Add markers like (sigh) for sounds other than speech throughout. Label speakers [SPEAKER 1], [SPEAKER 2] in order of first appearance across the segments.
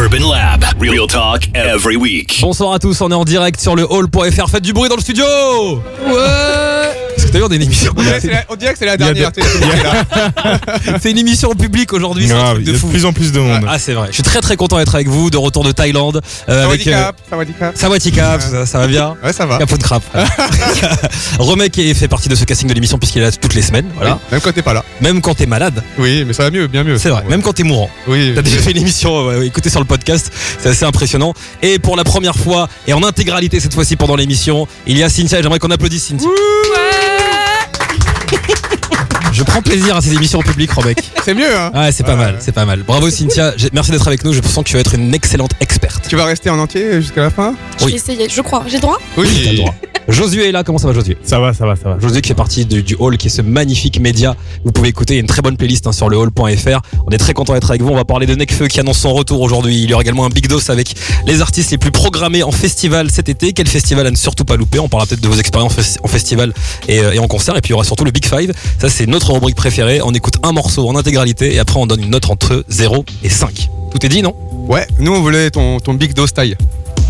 [SPEAKER 1] Urban Lab. Real talk every week.
[SPEAKER 2] Bonsoir à tous, on est en direct sur le hall.fr. Faites du bruit dans le studio Ouais Est-ce que t'as vu, on est une émission
[SPEAKER 3] On dirait, c'est la- on dirait que c'est la dernière. (laughs) c'est
[SPEAKER 2] une émission en public aujourd'hui,
[SPEAKER 4] il y
[SPEAKER 2] de
[SPEAKER 4] a de
[SPEAKER 2] fou.
[SPEAKER 4] plus en plus de monde.
[SPEAKER 2] Ah c'est vrai, je suis très très content d'être avec vous, de retour de Thaïlande. euh, avec.
[SPEAKER 3] Sawadee Cap,
[SPEAKER 2] ça, ça va bien
[SPEAKER 3] Ouais, ça va.
[SPEAKER 2] Capot de crabe. (laughs) (laughs) Romek est- fait partie de ce casting de l'émission puisqu'il est là toutes les semaines, voilà.
[SPEAKER 3] Oui, Même quand t'es pas là.
[SPEAKER 2] Même quand t'es malade,
[SPEAKER 3] Oui, mais ça va mieux, bien mieux.
[SPEAKER 2] c'est vrai, même quand t'es mourant.
[SPEAKER 3] Oui.
[SPEAKER 2] T'as déjà fait l'émission, ouais, ouais, écoutez sur le podcast, c'est assez impressionnant. Et pour la première fois, et en intégralité cette fois-ci pendant l'émission, il y a Cynthia, j'aimerais qu'on applaudisse Cynthia. Je prends plaisir à ces émissions en public, Robec.
[SPEAKER 3] C'est mieux, hein.
[SPEAKER 2] Ah, c'est pas mal, c'est pas mal. Bravo Cynthia, J'ai- merci d'être avec nous, je sens que tu vas être une excellente experte.
[SPEAKER 3] Tu vas rester en entier jusqu'à la fin?
[SPEAKER 5] Je
[SPEAKER 2] Oui.
[SPEAKER 5] vais essayer, je crois. J'ai le droit?
[SPEAKER 2] T'as le droit. Josué est là, comment ça va Josué?
[SPEAKER 4] Ça va, ça va, ça va.
[SPEAKER 2] Josué qui fait partie du, du Hall, qui est ce magnifique média. Vous pouvez écouter, il y a une très bonne playlist hein, sur le hall.fr. On est très content d'être avec vous. On va parler de Necfeu qui annonce son retour aujourd'hui. Il y aura également un Big Dose avec les artistes les plus programmés en festival cet été. Quel festival à ne surtout pas louper? On parlera peut-être de vos expériences fes- en festival et, euh, et en concert. Et puis il y aura surtout le Big Five. Ça, c'est notre rubrique préférée. On écoute un morceau en intégralité et après on donne une note entre 0 et 5. Tout est dit, non?
[SPEAKER 3] Ouais, nous on voulait ton, ton big dose taille.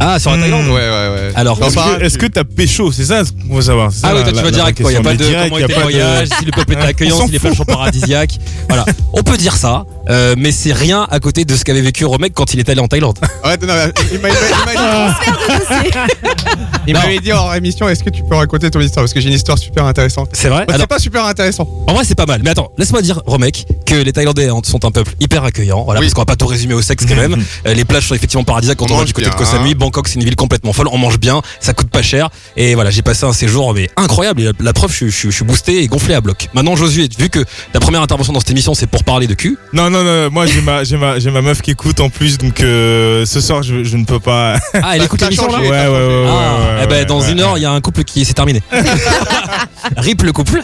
[SPEAKER 2] Ah, sur la
[SPEAKER 4] Hmm.
[SPEAKER 2] Thaïlande?
[SPEAKER 3] Ouais, ouais, ouais.
[SPEAKER 2] Alors, est-ce
[SPEAKER 4] Est-ce
[SPEAKER 3] tu-
[SPEAKER 4] que t'as pécho? C'est ça qu'on veut savoir. c'est ça
[SPEAKER 2] Ah oui,
[SPEAKER 4] la-
[SPEAKER 2] toi tu
[SPEAKER 4] la-
[SPEAKER 2] vas
[SPEAKER 4] la
[SPEAKER 2] direct quoi, il n'y a pas de
[SPEAKER 4] direct,
[SPEAKER 2] comment
[SPEAKER 4] y a
[SPEAKER 2] était le
[SPEAKER 4] pas de-
[SPEAKER 2] voyage, si le peuple était (laughs) accueillant,
[SPEAKER 4] On
[SPEAKER 2] si les
[SPEAKER 4] s'en
[SPEAKER 2] plages sont
[SPEAKER 4] fout.
[SPEAKER 2] paradisiaques. Voilà, on peut dire ça, euh, mais c'est rien à côté de ce qu'avait vécu Romek quand il est allé en Thaïlande. (laughs)
[SPEAKER 3] Ouais, non, non, il m'a- il m'a- il m'a dit- (laughs) il
[SPEAKER 2] Non.
[SPEAKER 3] m'avait dit hors émission, est-ce que tu peux raconter ton histoire? Parce que j'ai une histoire super intéressante.
[SPEAKER 2] C'est vrai?
[SPEAKER 3] Bah,
[SPEAKER 2] Alors,
[SPEAKER 3] c'est pas super intéressant.
[SPEAKER 2] en vrai c'est pas mal, mais attends, laisse-moi dire Romek que les Thaïlandais hein, sont un peuple hyper accueillant, voilà,
[SPEAKER 3] Oui.
[SPEAKER 2] parce qu'on va pas tout résumer au sexe quand même. (laughs) Euh, les plages sont effectivement paradisiaques quand
[SPEAKER 3] On
[SPEAKER 2] on, va
[SPEAKER 3] mange
[SPEAKER 2] du côté de
[SPEAKER 3] bien,
[SPEAKER 2] Koh Samui.
[SPEAKER 3] hein.
[SPEAKER 2] Bangkok c'est une ville complètement folle, on mange bien, ça coûte pas cher, et voilà, j'ai passé un séjour mais incroyable, et la, la preuve je, suis- je suis- je suis boosté et gonflé à bloc. Maintenant Josué, vu que ta première intervention dans cette émission c'est pour parler de cul,
[SPEAKER 4] Non, non, non. Moi, j'ai ma, j'ai ma, j'ai ma meuf qui écoute en plus, donc euh, ce soir, je, je ne peux pas.
[SPEAKER 2] ah elle écoute (laughs) l'émission là
[SPEAKER 4] ouais, ouais, ouais, ouais,
[SPEAKER 2] Ah,
[SPEAKER 4] ouais,
[SPEAKER 2] eh ben
[SPEAKER 4] ouais,
[SPEAKER 2] dans
[SPEAKER 4] ouais,
[SPEAKER 2] une heure,
[SPEAKER 4] ouais.
[SPEAKER 2] il y a un couple qui s'est terminé. (laughs) Rip le couple.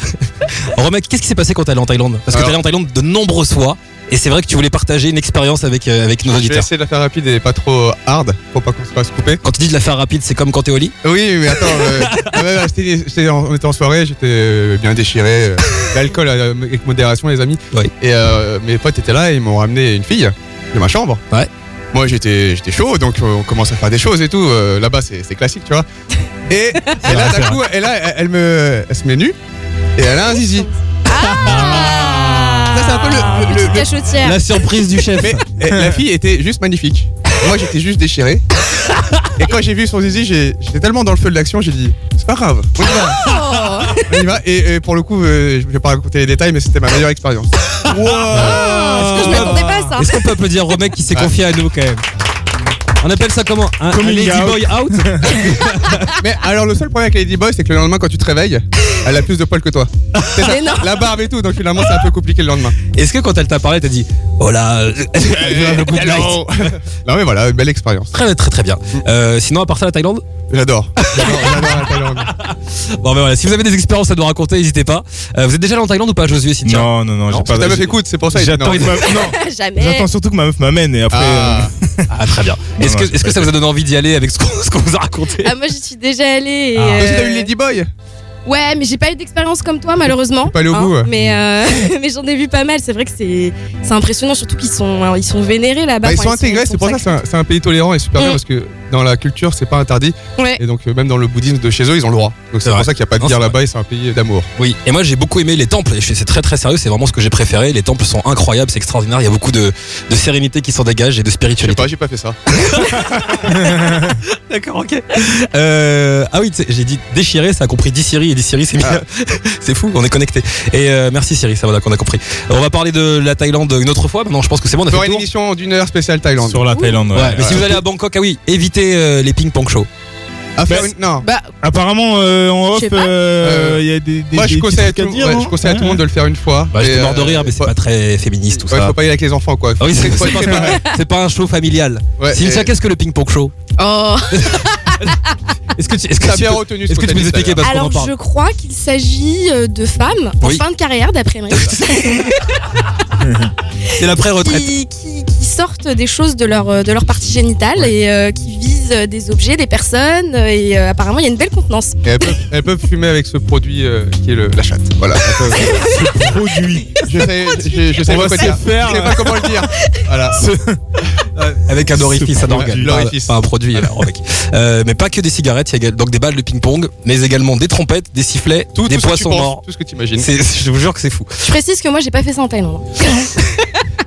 [SPEAKER 2] Romek, qu'est-ce qui s'est passé quand t'es allé en Thaïlande? Parce que
[SPEAKER 3] Alors-
[SPEAKER 2] t'es allé en Thaïlande de nombreuses fois. Et c'est vrai que tu voulais partager une expérience avec, euh, avec nos
[SPEAKER 3] Je vais
[SPEAKER 2] auditeurs.
[SPEAKER 3] essayer de la faire rapide et pas trop hard pour pas qu'on se fasse couper.
[SPEAKER 2] Quand tu dis de la faire rapide, c'est comme quand t'es au lit?
[SPEAKER 3] Oui, mais attends, euh, (laughs) ah j'étais- j'étais en- on était en soirée, j'étais euh, bien déchiré. euh, L'alcool euh, avec modération, les amis.
[SPEAKER 2] Oui.
[SPEAKER 3] Et euh, mes potes étaient là et ils m'ont ramené une fille de ma chambre.
[SPEAKER 2] Ouais.
[SPEAKER 3] Moi j'étais j'étais chaud, donc euh, on commence à faire des choses et tout. euh, Là-bas c'est c'est classique, tu vois. Et, (laughs) et là d'un coup, elle, elle, elle me, elle se met nue et elle a un zizi. Ça, c'est un peu le- le-
[SPEAKER 5] Petite
[SPEAKER 3] le-
[SPEAKER 5] cachotière.
[SPEAKER 2] La surprise du chef.
[SPEAKER 3] Mais eh, la fille était juste magnifique. Moi j'étais juste déchiré. Et quand j'ai vu son zizi, j'ai- j'étais tellement dans le feu de l'action, j'ai dit c'est pas grave, on y va.
[SPEAKER 5] Oh.
[SPEAKER 3] On y va. Et, et pour le coup, euh, je vais pas raconter les détails, mais c'était ma meilleure expérience.
[SPEAKER 5] Parce que je m'attendais pas à ça.
[SPEAKER 2] Est-ce qu'on peut applaudir Romek qui s'est
[SPEAKER 3] Ouais.
[SPEAKER 2] confié à nous quand même? On appelle ça comment Un, lady
[SPEAKER 4] out.
[SPEAKER 2] boy out (laughs)
[SPEAKER 3] Mais alors le seul problème avec Lady Boy, c'est que le lendemain quand tu te réveilles, elle a plus de poils que toi. C'est ça,
[SPEAKER 5] Mais non.
[SPEAKER 3] La barbe et tout, donc finalement c'est un peu compliqué le lendemain.
[SPEAKER 2] Est-ce que quand elle t'a parlé, t'as dit Oh là, (laughs)
[SPEAKER 3] Hello. (laughs) non mais voilà, une belle expérience.
[SPEAKER 2] Très très très bien. Euh, sinon, à part ça, la Thaïlande?
[SPEAKER 3] J'adore. J'adore j'adore la Thaïlande. (laughs)
[SPEAKER 2] Bon, ben voilà, si vous avez des expériences à nous raconter, n'hésitez pas. Euh, vous êtes déjà allé en Thaïlande ou pas, Josué Cynthia
[SPEAKER 4] Non, non, non,
[SPEAKER 2] Non,
[SPEAKER 4] j'ai pas.
[SPEAKER 3] Ta meuf écoute, c'est pour ça.
[SPEAKER 4] J'attends
[SPEAKER 3] non.
[SPEAKER 4] que ma- (laughs) non, (laughs)
[SPEAKER 5] Jamais.
[SPEAKER 4] j'attends surtout que ma meuf m'amène et après.
[SPEAKER 3] Ah.
[SPEAKER 2] Ah, très bien. Est-ce
[SPEAKER 4] Non,
[SPEAKER 2] que,
[SPEAKER 4] non,
[SPEAKER 2] est-ce que ça vous a donné envie d'y aller avec ce qu'on ce qu'on vous a raconté
[SPEAKER 5] Ah, moi, j'y suis déjà allée. et,
[SPEAKER 2] Ah.
[SPEAKER 5] Euh,
[SPEAKER 3] t'as eu Lady Boy
[SPEAKER 5] Ouais, mais j'ai pas eu d'expérience comme toi, malheureusement.
[SPEAKER 3] Pas au
[SPEAKER 5] hein,
[SPEAKER 3] bout, ouais.
[SPEAKER 5] Mais, euh, (laughs) mais j'en ai vu pas mal. C'est vrai que c'est impressionnant, surtout qu'ils sont, hein, ils sont vénérés là-bas.
[SPEAKER 3] Bah, Ils
[SPEAKER 5] Enfin,
[SPEAKER 3] sont intégrés, c'est pour ça que c'est un, pays tolérant et super bien
[SPEAKER 5] Mm.
[SPEAKER 3] parce que dans la culture c'est pas interdit
[SPEAKER 5] Ouais.
[SPEAKER 3] et donc euh, même dans le bouddhisme de chez eux ils ont le droit. Donc c'est
[SPEAKER 2] vrai.
[SPEAKER 3] pour ça qu'il n'y a pas de guerre là-bas et c'est un pays d'amour.
[SPEAKER 2] Oui, et moi j'ai beaucoup aimé les temples, c'est très très sérieux, c'est vraiment ce que j'ai préféré. Les temples sont incroyables, c'est extraordinaire, il y a beaucoup de, de sérénité qui s'en dégage et de
[SPEAKER 3] Je sais
[SPEAKER 2] spiritualité.
[SPEAKER 3] pas, j'ai pas fait ça. (laughs)
[SPEAKER 2] D'accord, ok. Euh, ah oui, tu sais, j'ai dit déchiré, ça a compris 10 Siri et 10 Siri c'est
[SPEAKER 3] Ah. (laughs)
[SPEAKER 2] c'est fou, on est connecté. Et euh, merci Siri, ça va, qu'on a compris. On va parler de la Thaïlande une autre fois, maintenant je pense que c'est bon, on a fait
[SPEAKER 3] une
[SPEAKER 2] tour.
[SPEAKER 3] émission d'une heure spéciale Thaïlande.
[SPEAKER 4] Sur la Thaïlande.
[SPEAKER 2] Ouais,
[SPEAKER 4] ouais.
[SPEAKER 2] mais si vous allez à Bangkok, ah oui, évitez euh, les ping-pong shows.
[SPEAKER 4] Bah,
[SPEAKER 3] une- Non.
[SPEAKER 5] Bah,
[SPEAKER 4] Apparemment, euh, en off, euh, il y a des. des
[SPEAKER 3] Moi je
[SPEAKER 4] des
[SPEAKER 3] conseille, à tout,
[SPEAKER 4] trucs à
[SPEAKER 3] ouais,
[SPEAKER 4] dire,
[SPEAKER 3] je conseille à
[SPEAKER 4] non
[SPEAKER 3] tout le monde de le faire une fois.
[SPEAKER 2] Bah, j'étais mort de rire, mais c'est pas très féministe tout
[SPEAKER 3] Ouais,
[SPEAKER 2] ça.
[SPEAKER 3] faut pas y aller avec les enfants quoi.
[SPEAKER 2] Ah oui, c'est pas, c'est pas- un show familial.
[SPEAKER 3] Ouais,
[SPEAKER 2] Cynthia,
[SPEAKER 3] et-
[SPEAKER 2] qu'est-ce que le ping-pong show?
[SPEAKER 5] Oh. (laughs) (laughs)
[SPEAKER 2] Est-ce que tu, est-ce que tu
[SPEAKER 3] bien
[SPEAKER 2] peux,
[SPEAKER 3] retenu ce
[SPEAKER 2] est-ce que tu peux nous expliquer parce qu'on en
[SPEAKER 5] Alors,
[SPEAKER 2] parle
[SPEAKER 5] je crois qu'il s'agit euh, de femmes en
[SPEAKER 2] Oui.
[SPEAKER 5] fin de carrière, d'après moi, (laughs) (laughs)
[SPEAKER 2] C'est l'après-retraite.
[SPEAKER 5] qui, qui- qui sortent des choses de leur, euh, de leur partie génitale et euh, qui visent euh, des objets, des personnes. Et euh, apparemment, il y a une belle contenance.
[SPEAKER 3] Et elles, peuvent, elles peuvent fumer avec ce produit euh, qui est le- la chatte. Voilà. (laughs) Peuvent-
[SPEAKER 4] Produit.
[SPEAKER 3] je sais, je, je sais pas quoi dire.
[SPEAKER 4] faire.
[SPEAKER 3] Je sais pas comment le dire. Voilà.
[SPEAKER 2] Avec un orifice, un organe, pas,
[SPEAKER 3] L'orifice.
[SPEAKER 2] pas un produit. alors, mec. Euh, mais pas que des cigarettes, il y a donc des balles de ping-pong, mais également des trompettes, des sifflets,
[SPEAKER 3] Tout,
[SPEAKER 2] des
[SPEAKER 3] tout ce que tu
[SPEAKER 2] poissons
[SPEAKER 3] penses,
[SPEAKER 2] morts.
[SPEAKER 3] Tout ce que tu imagines.
[SPEAKER 2] Je vous jure que c'est fou.
[SPEAKER 5] Je précise que moi, j'ai pas fait ça en Thaïlande.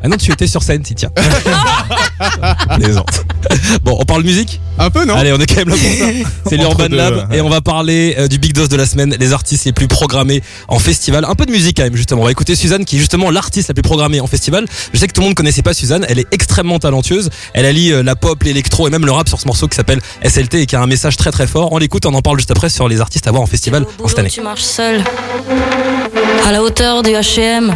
[SPEAKER 2] Ah non, tu étais sur scène, si tiens. (laughs) (laughs) Plaisante. bon, on parle musique
[SPEAKER 3] Un peu, non
[SPEAKER 2] Allez, on est quand même là pour ça. C'est l'Urban
[SPEAKER 4] deux,
[SPEAKER 2] Lab
[SPEAKER 4] ouais.
[SPEAKER 2] et on va parler euh, du Big Dos de la semaine, les artistes les plus programmés en festival. Un peu de musique quand même, justement. On va écouter Suzanne qui est justement l'artiste la plus programmée en festival. Je sais que tout le monde connaissait pas Suzanne, elle est extrêmement talentueuse. Elle allie euh, la pop, l'électro et même le rap sur ce morceau qui s'appelle SLT et qui a un message très très fort. On l'écoute, on en parle juste après sur les artistes à voir en festival en cette année.
[SPEAKER 6] Tu marches seul, à la hauteur du H&M.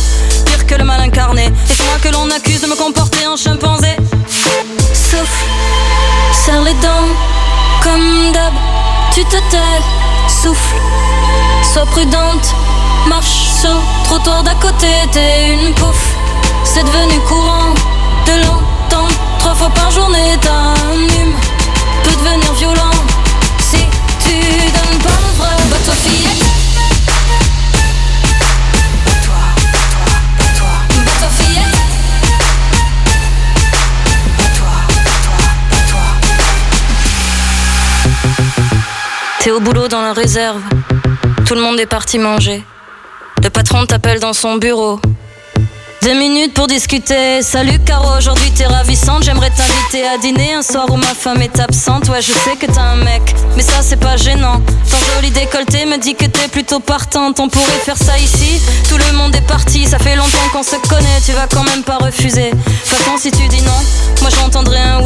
[SPEAKER 6] pire que le mal incarné, et c'est moi que l'on accuse de me comporter en chimpanzé. Souffle, serre les dents, comme d'hab, tu te tais, souffle, sois prudente, marche sur le trottoir d'à côté, t'es une pouffe, c'est devenu courant de l'entendre trois fois par journée, t'as un hume, peut devenir violent, si tu donnes pas le vrai, bah toi fillette. T'es au boulot dans la réserve. Tout le monde est parti manger. Le patron t'appelle dans son bureau. Deux minutes pour discuter. Salut Caro, aujourd'hui t'es ravissante. J'aimerais t'inviter à dîner un soir où ma femme est absente. Ouais, je sais que t'as un mec, mais ça c'est pas gênant. Ton joli décolleté me dit que t'es plutôt partante. On pourrait faire ça ici. Tout le monde est parti, ça fait longtemps qu'on se connaît. Tu vas quand même pas refuser. Façon, si tu dis non, moi j'entendrai un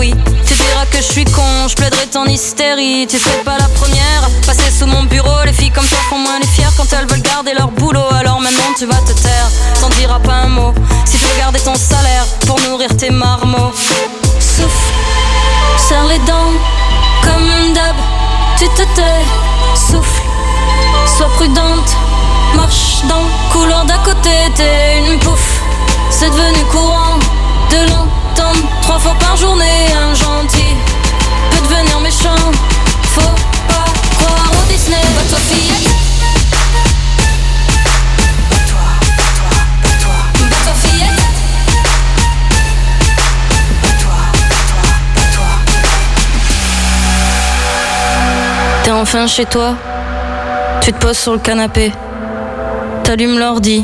[SPEAKER 6] je plaiderai ton hystérie. Tu serais pas la première. Passer sous mon bureau, les filles comme toi font moins les fiers quand elles veulent garder leur boulot. Alors maintenant tu vas te taire, t'en diras pas un mot. Si tu veux garder ton salaire pour nourrir tes marmots. Souffle, serre les dents, comme d'hab, tu te tais. Souffle, sois prudente, marche dans le couloir d'à côté, t'es une pouffe. C'est devenu courant de l'entendre trois fois par journée. Un gentil méchant. Faut pas croire au Disney, bah toi fillette. Bah toi fillette. T'es enfin chez toi. Tu te poses sur le canapé. T'allumes l'ordi.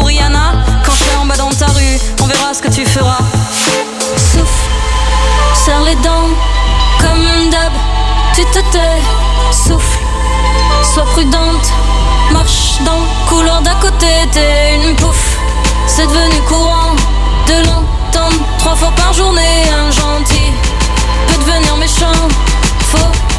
[SPEAKER 6] Rihanna quand je serai en bas dans ta rue. On verra ce que tu feras. Souffle, serre les dents, comme d'hab. Tu te tais, souffle, sois prudente. Marche dans le couloir d'à côté, t'es une pouffe. C'est devenu courant de l'entendre trois fois par journée. Un gentil peut devenir méchant. Faut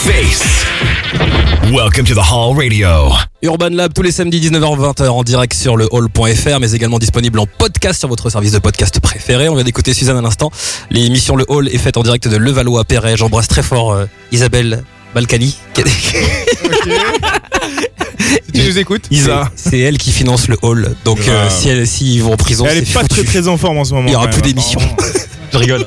[SPEAKER 1] face. Welcome to the Hall Radio.
[SPEAKER 2] Urban Lab tous les samedis 19h-20h en direct sur le hall.fr mais également disponible en podcast sur votre service de podcast préféré. On vient d'écouter Suzanne à l'instant. L'émission Le Hall est faite en direct de Levallois-Perret. J'embrasse très fort euh, Isabelle Balkany. (laughs)
[SPEAKER 3] Si tu nous écoutes.
[SPEAKER 4] Isa.
[SPEAKER 2] C'est elle qui finance le hall. Donc euh, si elle, s'ils vont en prison,
[SPEAKER 4] Elle est pas
[SPEAKER 2] foutu.
[SPEAKER 4] très très en forme en ce moment.
[SPEAKER 2] Il y aura plus d'émissions. (laughs) Je rigole.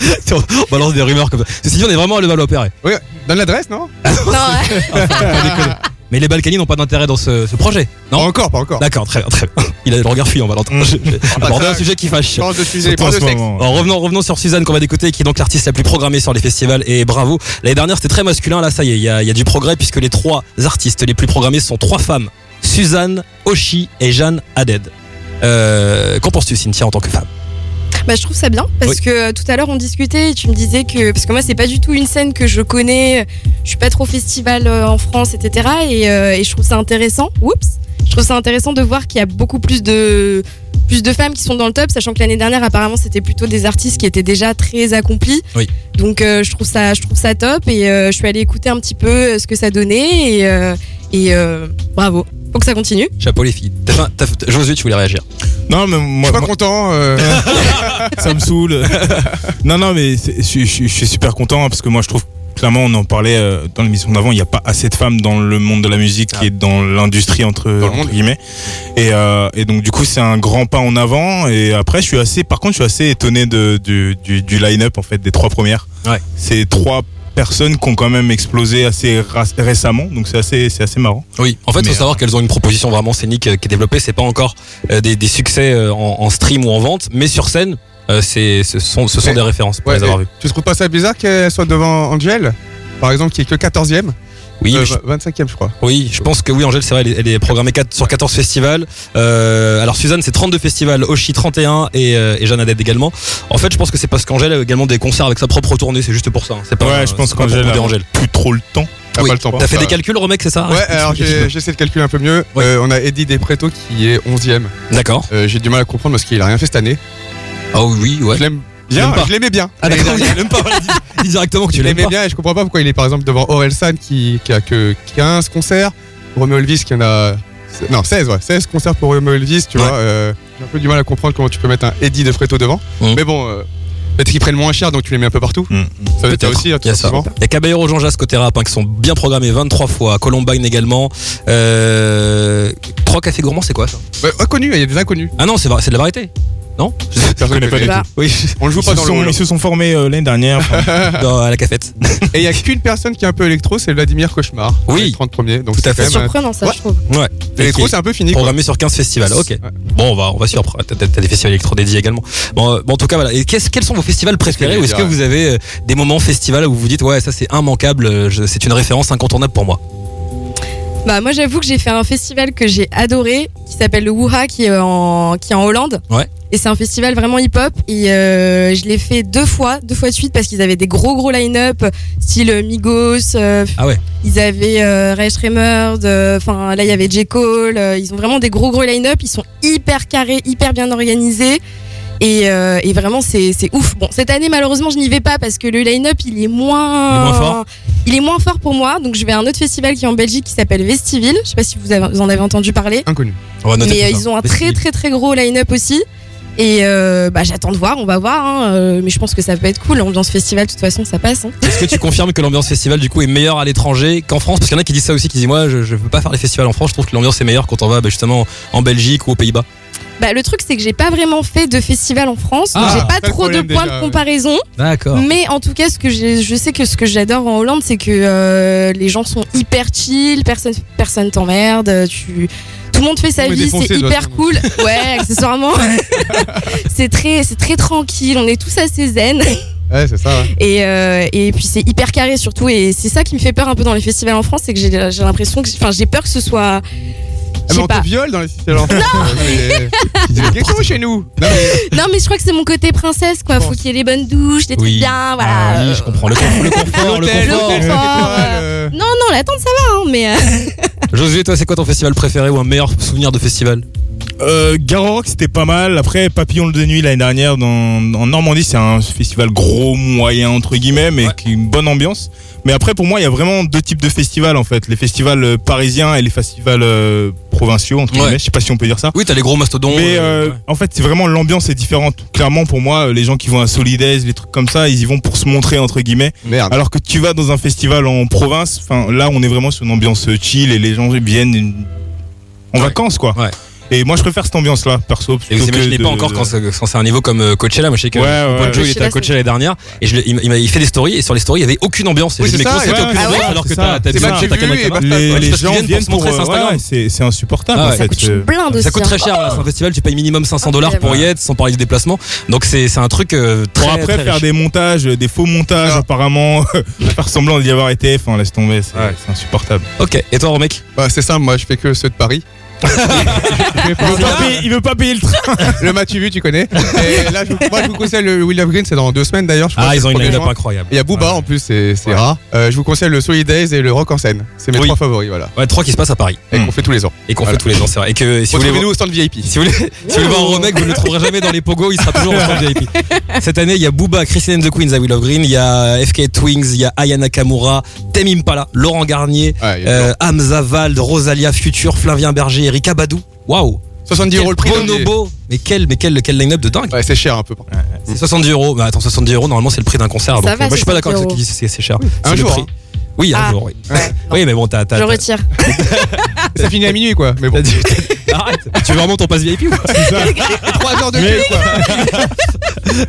[SPEAKER 2] (laughs) on balance des rumeurs comme ça. Ceci dit, on est vraiment à Levallois-Perret.
[SPEAKER 3] Oui, donne l'adresse, non
[SPEAKER 5] Non, ouais. (laughs)
[SPEAKER 2] Mais les Balkany n'ont pas d'intérêt dans ce, ce projet.
[SPEAKER 3] Pas
[SPEAKER 2] Non
[SPEAKER 3] encore, pas encore.
[SPEAKER 2] D'accord, très bien, très bien. Il a le regard fuyant, Valentin.
[SPEAKER 4] Mm.
[SPEAKER 3] Bah,
[SPEAKER 2] Aborder
[SPEAKER 3] ça-
[SPEAKER 2] un sujet qui fâche.
[SPEAKER 3] Change de sujet, pas de sexe.
[SPEAKER 2] Alors, revenons, revenons sur Suzanne qu'on va d'écouter, qui est donc l'artiste la plus programmée sur les festivals. Et bravo. L'année dernière, c'était très masculin. Là, ça y est, il y, a, il y a du progrès puisque les trois artistes les plus programmés sont trois femmes Suzanne, Oshi et Jeanne Haddad. Euh, Qu'en penses-tu, Cynthia, en tant que femme?
[SPEAKER 5] Bah, je trouve ça bien parce que euh, tout à l'heure on discutait et tu me disais que parce que moi c'est pas du tout une scène que je connais, je suis pas trop festival euh, en France etc et, euh, et je trouve ça intéressant. Oups, je trouve ça intéressant de voir qu'il y a beaucoup plus de plus de femmes qui sont dans le top, sachant que l'année dernière apparemment c'était plutôt des artistes qui étaient déjà très accomplis.
[SPEAKER 2] Oui.
[SPEAKER 5] Donc je trouve ça je trouve ça top et je suis allée écouter un petit peu ce que ça donnait et et bravo. Faut que ça continue.
[SPEAKER 2] Chapeau les filles. Josué, tu voulais réagir
[SPEAKER 4] Non, mais
[SPEAKER 3] Je
[SPEAKER 4] moi,
[SPEAKER 3] suis pas
[SPEAKER 4] moi,
[SPEAKER 3] content. euh, (laughs)
[SPEAKER 4] ça me saoule. (laughs) non, non, mais je, je- je suis super content hein, parce que moi, je trouve clairement, on en parlait euh, dans l'émission d'avant, il n'y a pas assez de femmes dans le monde de la musique
[SPEAKER 2] Ah.
[SPEAKER 4] et dans l'industrie entre,
[SPEAKER 3] le
[SPEAKER 4] entre
[SPEAKER 3] monde.
[SPEAKER 4] guillemets. Et, euh, et donc, du coup, c'est un grand pas en avant. Et après, je suis assez, par contre, je suis assez étonné de, du, du, du line-up en fait des trois premières.
[SPEAKER 2] Ouais.
[SPEAKER 4] C'est trois personnes qui ont quand même explosé assez récemment, donc c'est assez, c'est assez marrant.
[SPEAKER 2] Oui, en fait, il faut savoir qu'elles ont une proposition vraiment scénique euh, qui est développée. C'est pas encore euh, des, des succès euh, en, en stream ou en vente, mais sur scène, euh, c'est, ce sont, ce sont des références pour
[SPEAKER 3] ouais,
[SPEAKER 2] les avoir vues.
[SPEAKER 3] Tu trouves pas ça bizarre qu'elle soit devant Angel? Par exemple, qui est que 14ème
[SPEAKER 2] Oui,
[SPEAKER 3] euh,
[SPEAKER 2] je,
[SPEAKER 3] 25ème, je crois.
[SPEAKER 2] oui, je pense que oui, Angèle, c'est vrai, elle est, elle est programmée sur 14 festivals. Euh, alors, Suzanne, c'est 32 festivals, Oshi 31 et, euh, et Jeanne Haddad également. En fait, je pense que c'est parce qu'Angèle a également des concerts avec sa propre tournée, c'est juste pour ça. hein. C'est pas,
[SPEAKER 4] ouais, je pense qu'Angèle a plus trop le temps.
[SPEAKER 3] T'as
[SPEAKER 2] Oui,
[SPEAKER 3] pas le temps pour
[SPEAKER 2] T'as fait
[SPEAKER 3] ça.
[SPEAKER 2] des calculs, remec, c'est ça
[SPEAKER 3] Ouais,
[SPEAKER 2] Explique-
[SPEAKER 3] alors j'ai- j'essaie de calculer un peu mieux.
[SPEAKER 2] Ouais.
[SPEAKER 3] Euh, on a Eddie Despreto qui est 11ème.
[SPEAKER 2] peu. D'accord.
[SPEAKER 3] J'ai du mal à comprendre parce qu'il a rien fait cette année.
[SPEAKER 2] Ah oui, ouais.
[SPEAKER 3] Je l'aime bien, je l'aimais bien.
[SPEAKER 2] Ah d'accord, pas. (laughs) dis- dis directement que tu
[SPEAKER 3] l'aimais bien et je comprends pas pourquoi il est par exemple devant Orelsan qui, qui a que 15 concerts. Romeo Elvis qui en a. Non, 16, ouais. 16 concerts pour Romeo Elvis, tu
[SPEAKER 2] Ouais.
[SPEAKER 3] vois. euh, j'ai un peu du mal à comprendre comment tu peux mettre un Eddie Despreto devant.
[SPEAKER 2] Mhm.
[SPEAKER 3] Mais bon, euh, peut-être qu'ils prennent moins cher donc tu les mets un peu partout.
[SPEAKER 4] Mm.
[SPEAKER 3] Ça
[SPEAKER 2] Peut-être.
[SPEAKER 3] aussi, hein, tout
[SPEAKER 2] Il y a ça. Il y a Caballero, Jean Jas côté rap hein, qui sont bien programmés 23 fois. Columbine également. Euh, Trois cafés gourmands, c'est quoi ça?
[SPEAKER 3] Ouais, inconnu, il y a des inconnus.
[SPEAKER 2] Ah non, c'est de la variété. Non
[SPEAKER 3] Personne
[SPEAKER 4] connais pas du
[SPEAKER 2] Oui,
[SPEAKER 3] On le joue
[SPEAKER 4] Ils
[SPEAKER 3] pas
[SPEAKER 4] se,
[SPEAKER 3] dans le
[SPEAKER 4] sont, ils se sont formés euh, l'année dernière. (laughs)
[SPEAKER 2] dans, à la cafette.
[SPEAKER 3] Et il y a qu'une personne qui est un peu électro, c'est Vladimir Cauchemar.
[SPEAKER 2] Oui.
[SPEAKER 3] Les 30 premiers. Donc
[SPEAKER 2] Tout à
[SPEAKER 3] c'est euh,
[SPEAKER 5] Surprenant ça
[SPEAKER 3] Ouais.
[SPEAKER 5] je trouve.
[SPEAKER 2] Ouais.
[SPEAKER 3] L'électro, c'est un peu fini. quoi.
[SPEAKER 2] Programmé sur 15 festivals. Ok.
[SPEAKER 3] Ouais.
[SPEAKER 2] Bon, on va, on va suivre. T'as des festivals électro dédiés également. Bon, euh, bon, en tout cas, voilà. Et quels sont vos festivals préférés ou est-ce que vous avez euh, des moments festivals où vous vous dites, ouais, ça c'est immanquable, je- c'est une référence incontournable pour moi?
[SPEAKER 5] Bah moi j'avoue que j'ai fait un festival que j'ai adoré qui s'appelle le Wuha qui est en qui est en Hollande.
[SPEAKER 2] Ouais.
[SPEAKER 5] Et c'est un festival vraiment hip-hop et euh, je l'ai fait deux fois, deux fois de suite parce qu'ils avaient des gros gros line-up style Migos. euh,
[SPEAKER 2] Ah ouais.
[SPEAKER 5] Ils avaient euh, euh, enfin là il y avait J Cole. euh, ils ont vraiment des gros gros line-up. Ils sont hyper carrés, hyper bien organisés. Et, euh, et vraiment c'est c'est ouf. Bon cette année malheureusement je n'y vais pas parce que le line-up il est moins
[SPEAKER 2] Il est moins fort
[SPEAKER 5] il est moins fort pour moi. Donc je vais à un autre festival qui est en Belgique qui s'appelle Vestiville. Je sais pas si vous, avez- vous en avez entendu parler.
[SPEAKER 3] Inconnu.
[SPEAKER 2] On va noter
[SPEAKER 5] Mais euh, ils ont un très très très gros line-up aussi. Et euh, bah, j'attends de voir, on va voir. hein, euh, mais je pense que ça peut être cool. L'ambiance festival, de toute façon, ça passe. hein.
[SPEAKER 2] Est-ce que tu confirmes que l'ambiance festival du coup est meilleure à l'étranger qu'en France? Parce qu'il y en a qui disent ça aussi, qui disent moi je, je veux pas faire les festivals en France, je trouve que l'ambiance est meilleure quand on va bah, justement en Belgique ou aux Pays-Bas.
[SPEAKER 5] Bah, le truc, c'est que j'ai pas vraiment fait de festival en France. donc
[SPEAKER 2] Ah,
[SPEAKER 5] j'ai pas trop de
[SPEAKER 3] problème
[SPEAKER 5] points
[SPEAKER 3] déjà,
[SPEAKER 5] de comparaison.
[SPEAKER 2] D'accord.
[SPEAKER 5] Mais en tout cas, ce que j'ai- je sais que ce que j'adore en Hollande, c'est que euh, les gens sont hyper chill, personne personne t'emmerde, tu tout le monde fait sa
[SPEAKER 3] On est
[SPEAKER 5] vie,
[SPEAKER 3] défoncé,
[SPEAKER 5] c'est
[SPEAKER 3] de toute
[SPEAKER 5] hyper
[SPEAKER 3] façon.
[SPEAKER 5] cool. Ouais, (laughs) accessoirement. c'est très c'est très tranquille, on est tous assez zen
[SPEAKER 3] Ouais, c'est ça. ouais.
[SPEAKER 5] et euh, et puis c'est hyper carré surtout et c'est ça qui me fait peur un peu dans les festivals en France, c'est que j'ai j'ai l'impression que enfin j'ai peur que ce soit
[SPEAKER 3] Ah,
[SPEAKER 5] je
[SPEAKER 3] mais on
[SPEAKER 5] pas.
[SPEAKER 3] te viole dans les systèmes en France. Il y a quelque chose chez nous? Non, mais
[SPEAKER 5] Non mais je crois que c'est mon côté princesse quoi, faut qu'il y ait les bonnes douches, des trucs
[SPEAKER 2] Oui.
[SPEAKER 5] bien, voilà.
[SPEAKER 2] Ah oui, je comprends. Le, conf- le confort, le (laughs) confort.
[SPEAKER 3] cinq
[SPEAKER 5] confort, euh, Non non, la tente ça va hein, mais euh, (laughs)
[SPEAKER 2] Josué, toi, c'est quoi ton festival préféré ou un meilleur souvenir de festival?
[SPEAKER 4] Euh, c'était pas mal. Après Papillon de nuit l'année dernière dans, en Normandie c'est un festival gros moyen entre guillemets mais
[SPEAKER 2] Ouais.
[SPEAKER 4] qui a une bonne ambiance. Mais après pour moi il y a vraiment deux types de festivals en fait. Les festivals euh, parisiens et les festivals euh, provinciaux entre guillemets. Je sais pas si on peut dire ça.
[SPEAKER 2] Oui, t'as les gros mastodons.
[SPEAKER 4] Mais
[SPEAKER 2] euh,
[SPEAKER 4] euh, en fait, c'est vraiment l'ambiance est différente. Clairement, pour moi, les gens qui vont à Solidays, les trucs comme ça, ils y vont pour se montrer entre guillemets.
[SPEAKER 3] Merde.
[SPEAKER 4] Alors que tu vas dans un festival en province, enfin là, on est vraiment sur une ambiance chill et les gens viennent en vacances quoi.
[SPEAKER 2] Ouais.
[SPEAKER 4] Et moi, je préfère cette ambiance-là, perso.
[SPEAKER 2] Et vous imaginez
[SPEAKER 4] de-
[SPEAKER 2] pas encore quand c'est quand c'est un niveau comme euh, Coachella, moi je sais que
[SPEAKER 4] Ouais, ouais,
[SPEAKER 2] Joe, il était à Coachella l'année dernière et je, il, il fait des stories et sur les stories il y avait aucune ambiance.
[SPEAKER 3] Oui, c'est ça,
[SPEAKER 2] ça,
[SPEAKER 3] ouais.
[SPEAKER 2] aucune
[SPEAKER 5] Ah
[SPEAKER 2] alors que
[SPEAKER 4] C'est
[SPEAKER 2] t'as
[SPEAKER 4] ça.
[SPEAKER 2] ta caméra.
[SPEAKER 3] et basta.
[SPEAKER 4] les, gens
[SPEAKER 2] viennent pour montrer
[SPEAKER 4] euh,
[SPEAKER 2] Instagram.
[SPEAKER 4] c'est c'est insupportable
[SPEAKER 2] Ah
[SPEAKER 4] fait.
[SPEAKER 5] coûte
[SPEAKER 4] Euh,
[SPEAKER 5] blinde.
[SPEAKER 2] Ça coûte
[SPEAKER 5] hein.
[SPEAKER 2] très cher, c'est un festival, tu payes minimum 500 dollars pour y être, sans parler du déplacement. Donc c'est c'est un truc très,
[SPEAKER 4] Pour après faire des montages, des faux montages
[SPEAKER 3] Ah.
[SPEAKER 4] apparemment, (laughs) faire semblant d'y avoir été, enfin laisse tomber, c'est
[SPEAKER 2] Ouais.
[SPEAKER 4] c'est insupportable.
[SPEAKER 2] Ok, et toi, mec
[SPEAKER 3] Bah, c'est simple, moi je fais que ceux de Paris.
[SPEAKER 4] Il veut, pas payer, il veut pas payer le train.
[SPEAKER 3] Le match vu, tu connais. Et là, je, vous- moi je vous conseille le Will of Green, c'est dans deux semaines d'ailleurs.
[SPEAKER 2] Ah, ils ont une
[SPEAKER 3] 1er
[SPEAKER 2] line-up
[SPEAKER 3] juin.
[SPEAKER 2] incroyable.
[SPEAKER 3] Il y a Booba en plus, c'est
[SPEAKER 2] Ouais.
[SPEAKER 3] rare. Euh, je vous conseille le Solid Days et le Rock en scène. C'est mes
[SPEAKER 2] Oui.
[SPEAKER 3] trois favoris, voilà.
[SPEAKER 2] Ouais, trois qui se passent à Paris
[SPEAKER 3] Et qu'on fait tous les ans.
[SPEAKER 2] et qu'on
[SPEAKER 3] Voilà.
[SPEAKER 2] fait tous les ans, c'est vrai. Et que si vous voulez.
[SPEAKER 3] Retrouvez-nous au stand VIP.
[SPEAKER 2] Si vous voulez, si vous voulez voir un remake, vous ne le trouverez jamais dans les pogos, il sera toujours au stand VIP. Cette année, il y a Booba, Christine and the Queens à Willow Green, il y a FK Twings, il y a Aya Nakamura, Tem Impala, Laurent Garnier, euh, Hamza Vald, Rosalia Future, Flavien Berger, Erika Badou. Waouh!
[SPEAKER 3] 70 euros le prix.
[SPEAKER 2] Bonobo! Mais quel, mais quel, quel line-up de dingue!
[SPEAKER 3] Ouais, c'est cher un peu. par contre.
[SPEAKER 2] C'est 70 euros. Bah attends, 70 euros, normalement, c'est le prix d'un concert.
[SPEAKER 5] Ça
[SPEAKER 2] donc,
[SPEAKER 5] va,
[SPEAKER 2] euh, moi, je suis pas d'accord avec ceux
[SPEAKER 5] 70
[SPEAKER 2] qui disent que c'est cher.
[SPEAKER 3] Un
[SPEAKER 2] le
[SPEAKER 3] jour,
[SPEAKER 2] prix.
[SPEAKER 3] hein.
[SPEAKER 2] Oui, un
[SPEAKER 5] Ah.
[SPEAKER 2] jour, oui.
[SPEAKER 5] Ouais,
[SPEAKER 2] Oui, mais bon, t'as.
[SPEAKER 5] je retire.
[SPEAKER 3] Ça finit à minuit quoi. Mais bon.
[SPEAKER 2] Arrête! (laughs) Tu veux vraiment ton passe VIP ou pas (laughs)
[SPEAKER 3] 3 heures de
[SPEAKER 4] Mais-
[SPEAKER 3] queue quoi. (laughs)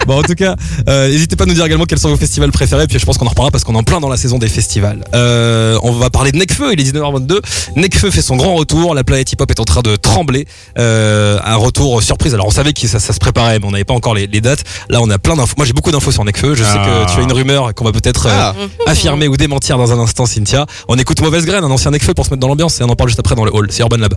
[SPEAKER 2] Bon, en tout cas, euh, n'hésitez pas à nous dire également quels sont vos festivals préférés. Puis je pense qu'on en reparlera parce qu'on est en plein dans la saison des festivals. Euh, on va parler de Necfeu. Il est 19h22. Necfeu fait son grand retour. La planète hip-hop est en train de trembler. Euh, un retour surprise. Alors on savait que ça, ça se préparait, mais on n'avait pas encore les, les dates. Là, on a plein d'infos. Moi, j'ai beaucoup d'infos sur Necfeu. Je sais
[SPEAKER 4] Ah.
[SPEAKER 2] que tu as une rumeur qu'on va peut-être euh,
[SPEAKER 3] Ah.
[SPEAKER 2] affirmer ou démentir dans un instant, Cynthia. On écoute Mauvaise Graine, un ancien Necfeu pour se mettre dans l'ambiance et on en parle juste après dans le hall. C'est Urban Lab.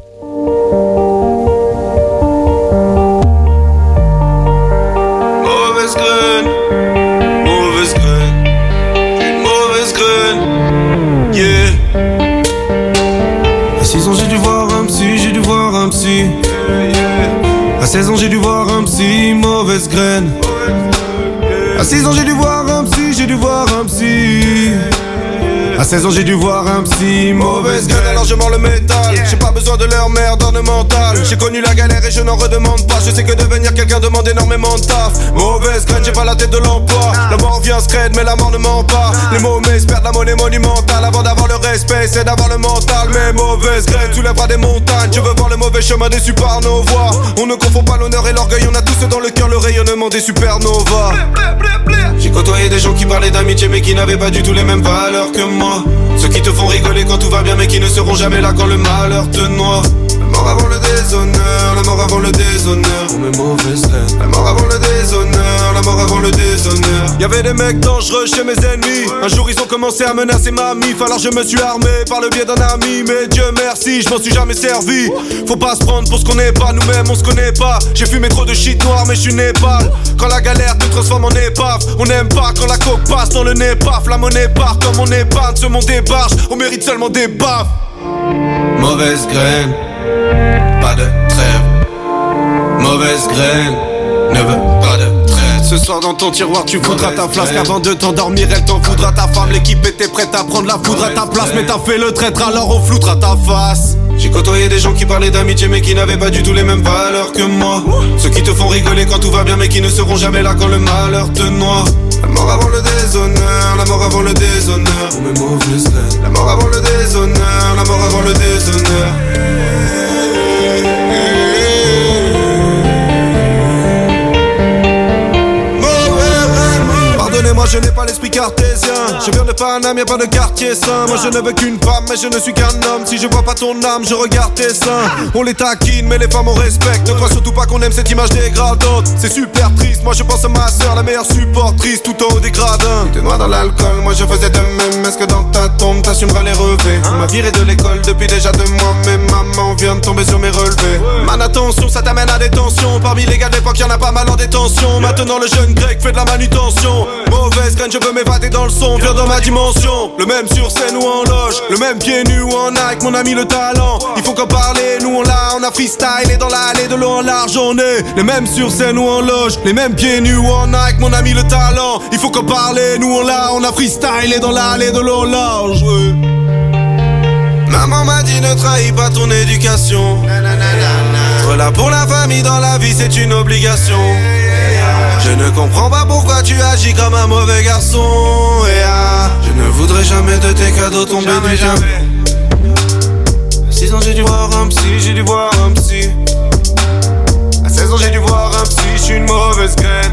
[SPEAKER 7] 16 ans j'ai dû voir un psy, mauvaise graine. À 6 ans j'ai dû voir un psy, j'ai dû voir un psy. À 16 ans j'ai dû voir un psy, mauvaise graine alors je mords le métal. J'ai pas besoin de leur merde ornementale. J'ai connu la galère et je n'en redemande pas. Je sais que devenir quelqu'un demande énormément de taf. Mauvaise graine, j'ai pas la tête de l'emploi. La mort vient scred mais la mort ne ment pas. Les mauvais perdent la monnaie monumentale. Avant d'avoir le respect c'est d'avoir le mental. Mais mauvaise graine soulèvera des montagnes. Je veux voir le mauvais chemin déçu par nos voix. On ne confond pas l'honneur et l'orgueil. On a tous dans le cœur le rayonnement des supernovas. J'ai côtoyé des gens qui parlaient d'amitié mais qui n'avaient pas du tout les mêmes valeurs que moi Ceux qui te font rigoler quand tout va bien mais qui ne seront jamais là quand le malheur te noie mort avant le déshonneur, la mort avant le déshonneur. On met mauvaise graine La mort avant le déshonneur, la mort avant le déshonneur. Y'avait des mecs dangereux chez mes ennemis. Un jour ils ont commencé à menacer ma mif. Alors je me suis armé par le biais d'un ami. Mais Dieu merci, je m'en suis jamais servi. Faut pas se prendre pour ce qu'on n'est pas. Nous-mêmes on se connaît pas. J'ai fumé trop de shit noir mais je suis Népal Quand la galère te transforme en épave On n'aime pas quand la coque passe dans le nez. Paf La monnaie part comme on épargne Ce monde débarche, on mérite seulement des baffes. Mauvaise graine, pas de trêve. Mauvaise graine, ne veut pas de trêve. Ce soir dans ton tiroir tu foudras ta flasque. Avant de t'endormir elle t'en foudra ta femme. L'équipe était prête à prendre la foudre à ta place Mais t'as fait le traître alors on floutera ta face. J'ai côtoyé des gens qui parlaient d'amitié mais qui n'avaient pas du tout les mêmes valeurs que moi. Ceux qui te font rigoler quand tout va bien mais qui ne seront jamais là quand le malheur te noie La mort avant le déshonneur, la mort avant le déshonneur. La mort avant le déshonneur, la mort avant le déshonneur je n'ai pas l'esprit cartésien. Je viens de Paname, y'a pas de quartier sain. Moi, je ne veux qu'une femme, mais je ne suis qu'un homme. Si je vois pas ton âme, je regarde tes seins. On les taquine, mais les femmes on respecte. Ne crois surtout pas qu'on aime cette image dégradante. C'est super triste. Moi, je pense à ma soeur, la meilleure supportrice, tout en haut des gradins. T'es noir dans l'alcool, moi je faisais de même. Est-ce que dans ta tombe, t'assumeras les revers On m'a viré de l'école depuis déjà deux mois, mais maman vient de tomber sur mes relevés. Man, attention, ça t'amène à des tensions. Parmi les gars de l'époque, y'en a pas mal en détention. Maintenant, le jeune grec fait de la manutention. Mauvaise graine, je veux m'évader dans le son, viens dans ma dimension. Le même sur scène ou en loge, le même pied nu ou en Nike, mon ami le talent. Il faut qu'en parler, nous on l'a, on a freestyle et dans l'allée de l'eau en large on est. Les mêmes sur scène ou en loge, les mêmes pieds nus ou en Nike, mon ami le talent. Il faut qu'en parler, nous on l'a, on a freestyle et dans l'allée de l'eau en large. ouais. Maman m'a dit ne trahis pas ton éducation. Être là pour la famille dans la vie, c'est une obligation. Je ne comprends pas pourquoi tu agis comme un mauvais garçon. Et ah, je ne voudrais jamais de tes cadeaux tomber du ciel. À 6 ans, j'ai dû voir un psy, j'ai dû voir un psy. À 16 ans, j'ai dû voir un psy, je suis une mauvaise graine.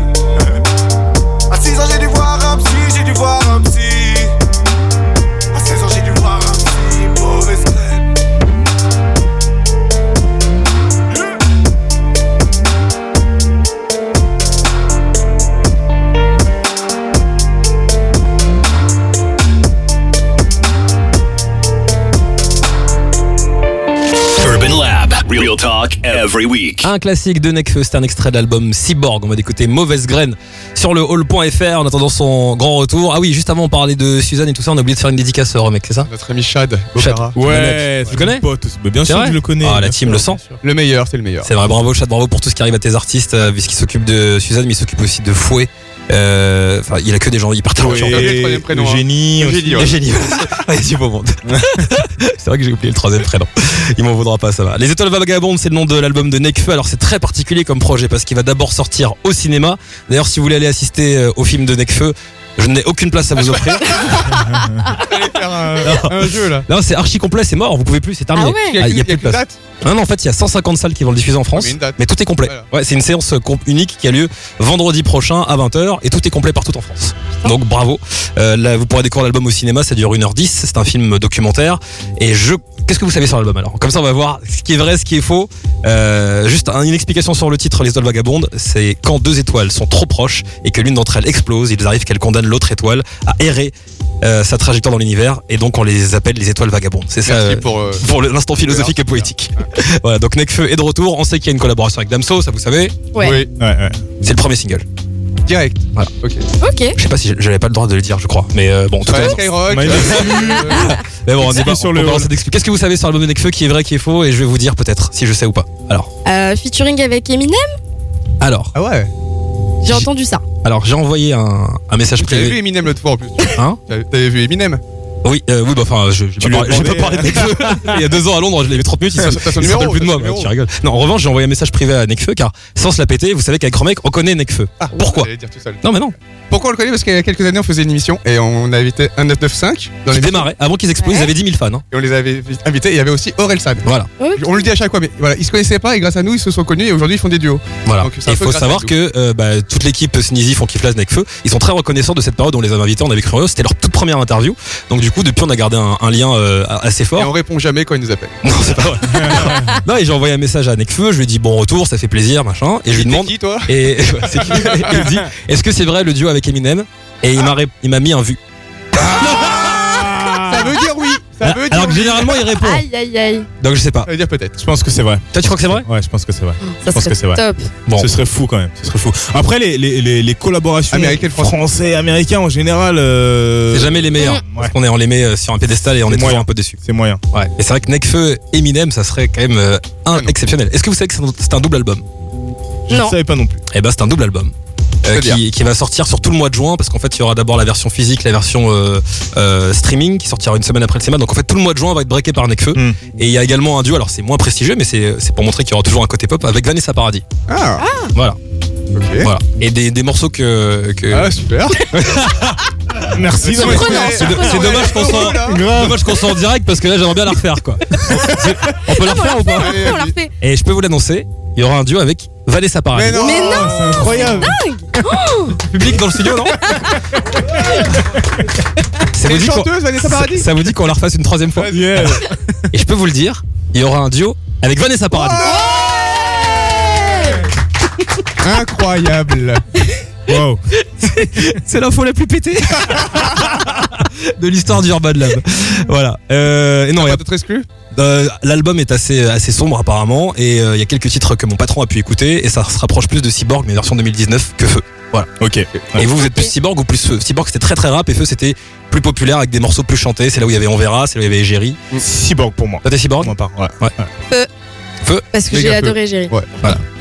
[SPEAKER 1] Every week.
[SPEAKER 2] Un classique de Nekfeu, c'est un extrait de l'album Cyborg. On va écouter Mauvaise Graine sur le hall.fr en attendant son grand retour. Ah oui, juste avant on parlait de Suzanne et tout ça, on a oublié de faire une dédicace au mec, c'est ça
[SPEAKER 3] Notre ami Chad,
[SPEAKER 2] Chad.
[SPEAKER 4] Ouais,
[SPEAKER 2] Tu le connais
[SPEAKER 4] pote Bien sûr je le connais.
[SPEAKER 2] Ah, la team le sent.
[SPEAKER 3] Le meilleur, c'est le meilleur.
[SPEAKER 2] C'est vrai, bravo Chad, bravo pour tout ce qui arrive à tes artistes, euh, puisqu'il s'occupe de Suzanne, mais il s'occupe aussi de Fouet. Euh, Enfin, il a que des gens hyper talentueux.
[SPEAKER 3] Troisième prénom, hein.
[SPEAKER 4] Génie.
[SPEAKER 3] Eugénie,
[SPEAKER 2] Il
[SPEAKER 3] ouais.
[SPEAKER 2] c'est beau (laughs) monde. (laughs) c'est vrai que j'ai oublié le troisième prénom. Il m'en voudra pas, ça va. Les Étoiles Vagabondes, c'est le nom de l'album de Nekfeu. Alors c'est très particulier comme projet parce qu'il va d'abord sortir au cinéma. D'ailleurs, si vous voulez aller assister euh, au film de Nekfeu, je n'ai aucune place à vous (laughs) offrir.
[SPEAKER 3] Allez faire un, un jeu là.
[SPEAKER 2] Non, c'est archi complet, c'est mort, vous pouvez plus, c'est terminé.
[SPEAKER 5] Ah ouais
[SPEAKER 3] Il y a,
[SPEAKER 2] Ah, il y a plus de place.
[SPEAKER 3] date.
[SPEAKER 2] Non, non, en fait, il y a 150 salles qui vont le diffuser en France,
[SPEAKER 3] Ah, mais une date.
[SPEAKER 2] mais tout est complet.
[SPEAKER 3] Voilà.
[SPEAKER 2] Ouais, c'est une séance euh, comp- unique qui a lieu vendredi prochain à 20h et tout est complet partout en France. Donc bravo. Euh, là, vous pourrez découvrir l'album au cinéma, ça dure 1h10, c'est un film documentaire. Et je. Qu'est-ce que vous savez sur l'album alors Comme ça, on va voir ce qui est vrai, ce qui est faux. Euh, juste un- une explication sur le titre Les étoiles vagabondes c'est quand deux étoiles sont trop proches et que l'une d'entre elles explose, il arrive qu'elle condamne l'autre étoile à errer euh, sa trajectoire dans l'univers et donc on les appelle les étoiles vagabondes. C'est ça. Euh,
[SPEAKER 3] pour. euh,
[SPEAKER 2] l'instant philosophique et poétique. (laughs) voilà, donc Nekfeu est de retour. On sait qu'il y a une collaboration avec Damso, ça vous savez.
[SPEAKER 5] Ouais.
[SPEAKER 3] Oui,
[SPEAKER 4] Ouais, ouais.
[SPEAKER 2] C'est le premier single.
[SPEAKER 3] Direct.
[SPEAKER 2] Voilà.
[SPEAKER 3] Ok.
[SPEAKER 5] Ok.
[SPEAKER 2] Je sais pas si j'avais pas le droit de le dire, je crois. Mais euh, bon, en tout
[SPEAKER 3] Ouais. Skyrock. (laughs)
[SPEAKER 2] Mais bon, on est pas
[SPEAKER 4] sur
[SPEAKER 2] on
[SPEAKER 4] le.
[SPEAKER 2] Qu'est-ce que vous savez sur l'album de Nekfeu qui est vrai, qui est faux Et je vais vous dire peut-être si je sais ou pas. Alors,
[SPEAKER 5] Euh, featuring avec Eminem,
[SPEAKER 2] alors,
[SPEAKER 3] Ah ouais.
[SPEAKER 5] j'ai entendu ça.
[SPEAKER 2] alors, j'ai envoyé un, un message
[SPEAKER 3] T'avais vu
[SPEAKER 2] privé.
[SPEAKER 3] Eminem l'autre fois en plus.
[SPEAKER 2] Hein?
[SPEAKER 3] T'avais vu Eminem?
[SPEAKER 2] Oui, euh, oui, bah enfin, je, j'ai
[SPEAKER 4] Tu
[SPEAKER 2] pas, parlé de Nekfeu. (laughs) Il y a deux ans à Londres, je l'ai vu 30 minutes. Il se, se rappelle plus de moi. tu rigoles. Non, en revanche, j'ai envoyé un message privé à Nekfeu car sans se la péter, vous savez qu'avec Romek, on connaît Nekfeu.
[SPEAKER 3] Ah,
[SPEAKER 2] Pourquoi
[SPEAKER 3] dire tout seul.
[SPEAKER 2] Non, mais non.
[SPEAKER 3] Pourquoi on le connaît? Parce qu'il y a quelques années, on faisait une émission et on a invité un 995 dans
[SPEAKER 2] Ils
[SPEAKER 3] l'émission
[SPEAKER 2] démarraient. Avant qu'ils explosent, ils avaient 10 000 fans. hein.
[SPEAKER 3] et on les avait invités. Et il y avait aussi Aurel San.
[SPEAKER 2] Voilà.
[SPEAKER 3] On le dit à chaque fois, mais voilà, ils se connaissaient pas et grâce à nous, ils se sont connus et aujourd'hui, ils font des duos.
[SPEAKER 2] Voilà. Il faut savoir que euh, bah, toute l'équipe Sneezy font kiff avec feu. Ils sont très reconnaissants de cette période où on les avait invités. On avait cru. C'était leur toute première interview. Donc du coup, depuis, on a gardé un, un lien euh, assez
[SPEAKER 3] Et
[SPEAKER 2] fort.
[SPEAKER 3] on répond jamais quand ils nous appellent.
[SPEAKER 2] Non, c'est pas vrai. (laughs) non, et j'ai envoyé un message à Nekfeu. Je lui ai dit bon retour, ça fait plaisir, machin. Et je lui demande.
[SPEAKER 3] qui, toi
[SPEAKER 2] Et (laughs) c'est qui il me dit est-ce que c'est vrai le duo avec Eminem? Et il m'a ré- il m'a mis un vu.
[SPEAKER 3] Ça veut dire oui. Ça veut dire
[SPEAKER 2] Alors que
[SPEAKER 3] oui.
[SPEAKER 2] généralement il répond.
[SPEAKER 5] Aïe, aïe, aïe.
[SPEAKER 2] Donc je sais pas.
[SPEAKER 3] Ça veut dire peut-être.
[SPEAKER 4] Je pense que c'est vrai.
[SPEAKER 2] Toi tu crois que c'est vrai
[SPEAKER 4] Ouais, je pense que c'est vrai.
[SPEAKER 5] Ça
[SPEAKER 4] pense que c'est
[SPEAKER 5] serait
[SPEAKER 4] vrai.
[SPEAKER 5] top.
[SPEAKER 2] Bon.
[SPEAKER 4] Ce serait fou quand même. Ce serait fou. Après, les, les, les, les collaborations
[SPEAKER 3] Américaines, françaises.
[SPEAKER 4] français, américains en général. euh,
[SPEAKER 2] C'est jamais les meilleurs. Parce qu'on est, on les met euh, sur un pédestal et on
[SPEAKER 4] C'est
[SPEAKER 2] est toujours
[SPEAKER 4] moyen.
[SPEAKER 2] un peu déçus.
[SPEAKER 4] C'est moyen.
[SPEAKER 2] Ouais. Et c'est vrai que Nekfeu Eminem, ça serait quand même euh, un
[SPEAKER 3] Ah
[SPEAKER 2] exceptionnel. Est-ce que vous savez que c'est un- double album?
[SPEAKER 4] Je ne savais pas non plus.
[SPEAKER 2] Eh ben c'est un double album. Euh, qui, qui va sortir sur tout le mois de juin parce qu'en fait il y aura d'abord la version physique, la version euh, euh, streaming qui sortira une semaine après le cinéma. Donc en fait tout le mois de juin va être breaké par Nekfeu.
[SPEAKER 4] Hmm.
[SPEAKER 2] Et il y a également un duo, alors c'est moins prestigieux mais c'est c'est pour montrer qu'il y aura toujours un côté pop avec Vanessa Paradis.
[SPEAKER 3] Ah,
[SPEAKER 2] Voilà,
[SPEAKER 3] ok.
[SPEAKER 2] voilà. Et des, des morceaux que, que...
[SPEAKER 3] Ah, super. (laughs)
[SPEAKER 4] Merci.
[SPEAKER 3] C'est
[SPEAKER 2] dommage qu'on soit (laughs) dommage qu'on soit en direct parce que là j'aimerais bien la refaire quoi. (laughs) On peut la
[SPEAKER 5] Non, mais
[SPEAKER 2] refaire ou pas
[SPEAKER 3] Allez,
[SPEAKER 5] on la refait.
[SPEAKER 2] Et je peux vous l'annoncer, il y aura un duo avec Vanessa Paradis.
[SPEAKER 3] Mais non
[SPEAKER 5] Mais non
[SPEAKER 4] C'est incroyable. (laughs)
[SPEAKER 2] Public dans le studio non Ça
[SPEAKER 3] C'est
[SPEAKER 2] vous
[SPEAKER 3] une
[SPEAKER 2] dit qu'on-
[SPEAKER 3] chanteuse, Vanessa Paradis
[SPEAKER 2] ça vous dit qu'on la refasse une troisième fois
[SPEAKER 4] Yeah. (laughs)
[SPEAKER 2] Et je peux vous le dire, il y aura un duo avec Vanessa Paradis.
[SPEAKER 3] Incroyable.
[SPEAKER 4] Wow. (laughs)
[SPEAKER 2] C'est l'info la plus pétée (laughs) de l'histoire du Urban Lab. Voilà. Euh, et non, il y
[SPEAKER 3] Pas
[SPEAKER 2] a-
[SPEAKER 3] d'autres exclus?
[SPEAKER 2] Euh, l'album est assez assez sombre apparemment et euh, il y a quelques titres que mon patron a pu écouter et ça se rapproche plus de Cyborg mais version 2019 que Feu.
[SPEAKER 4] Ok.
[SPEAKER 2] Et vous, vous êtes plus Cyborg ou plus Feu? Cyborg c'était très très rap et Feu c'était plus populaire avec des morceaux plus chantés. C'est là où il y avait On verra, c'est là où il y avait Égérie.
[SPEAKER 4] Cyborg pour moi.
[SPEAKER 2] T'es Cyborg?
[SPEAKER 4] Pour ma part. Ouais.
[SPEAKER 5] Parce que j'ai adoré Géry.
[SPEAKER 3] Ouais.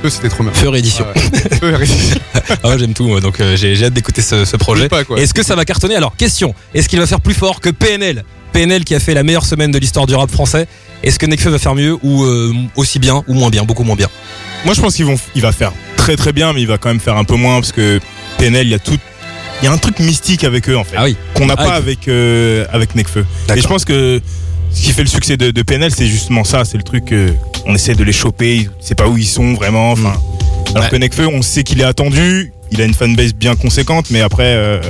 [SPEAKER 3] Feu, c'était trop bien.
[SPEAKER 2] Feu réédition.
[SPEAKER 3] Ah ouais. (laughs) Feu, réédition.
[SPEAKER 2] Ah ouais, j'aime tout moi, donc euh, j'ai j'ai hâte d'écouter ce, ce projet.
[SPEAKER 3] Pas, quoi.
[SPEAKER 2] Est-ce que ça va cartonner? Alors, question, est-ce qu'il va faire plus fort que PNL PNL qui a fait la meilleure semaine de l'histoire du rap français. Est-ce que Nekfeu va faire mieux ou euh, aussi bien ou moins bien, beaucoup moins bien?
[SPEAKER 4] Moi, je pense qu'il vont, il va faire très très bien, mais il va quand même faire un peu moins parce que PNL, il y a tout, il y a un truc mystique avec eux en fait,
[SPEAKER 2] Ah oui.
[SPEAKER 4] qu'on n'a
[SPEAKER 2] Ah,
[SPEAKER 4] pas avec euh, avec Nekfeu. Et je pense que ce qui fait le succès de, de PNL, c'est justement ça, c'est le truc, euh, on essaie de les choper, c'est pas où ils sont vraiment. Enfin, alors
[SPEAKER 2] Ouais.
[SPEAKER 4] que Nekfeu, on sait qu'il est attendu, il a une fanbase bien conséquente, mais après, euh,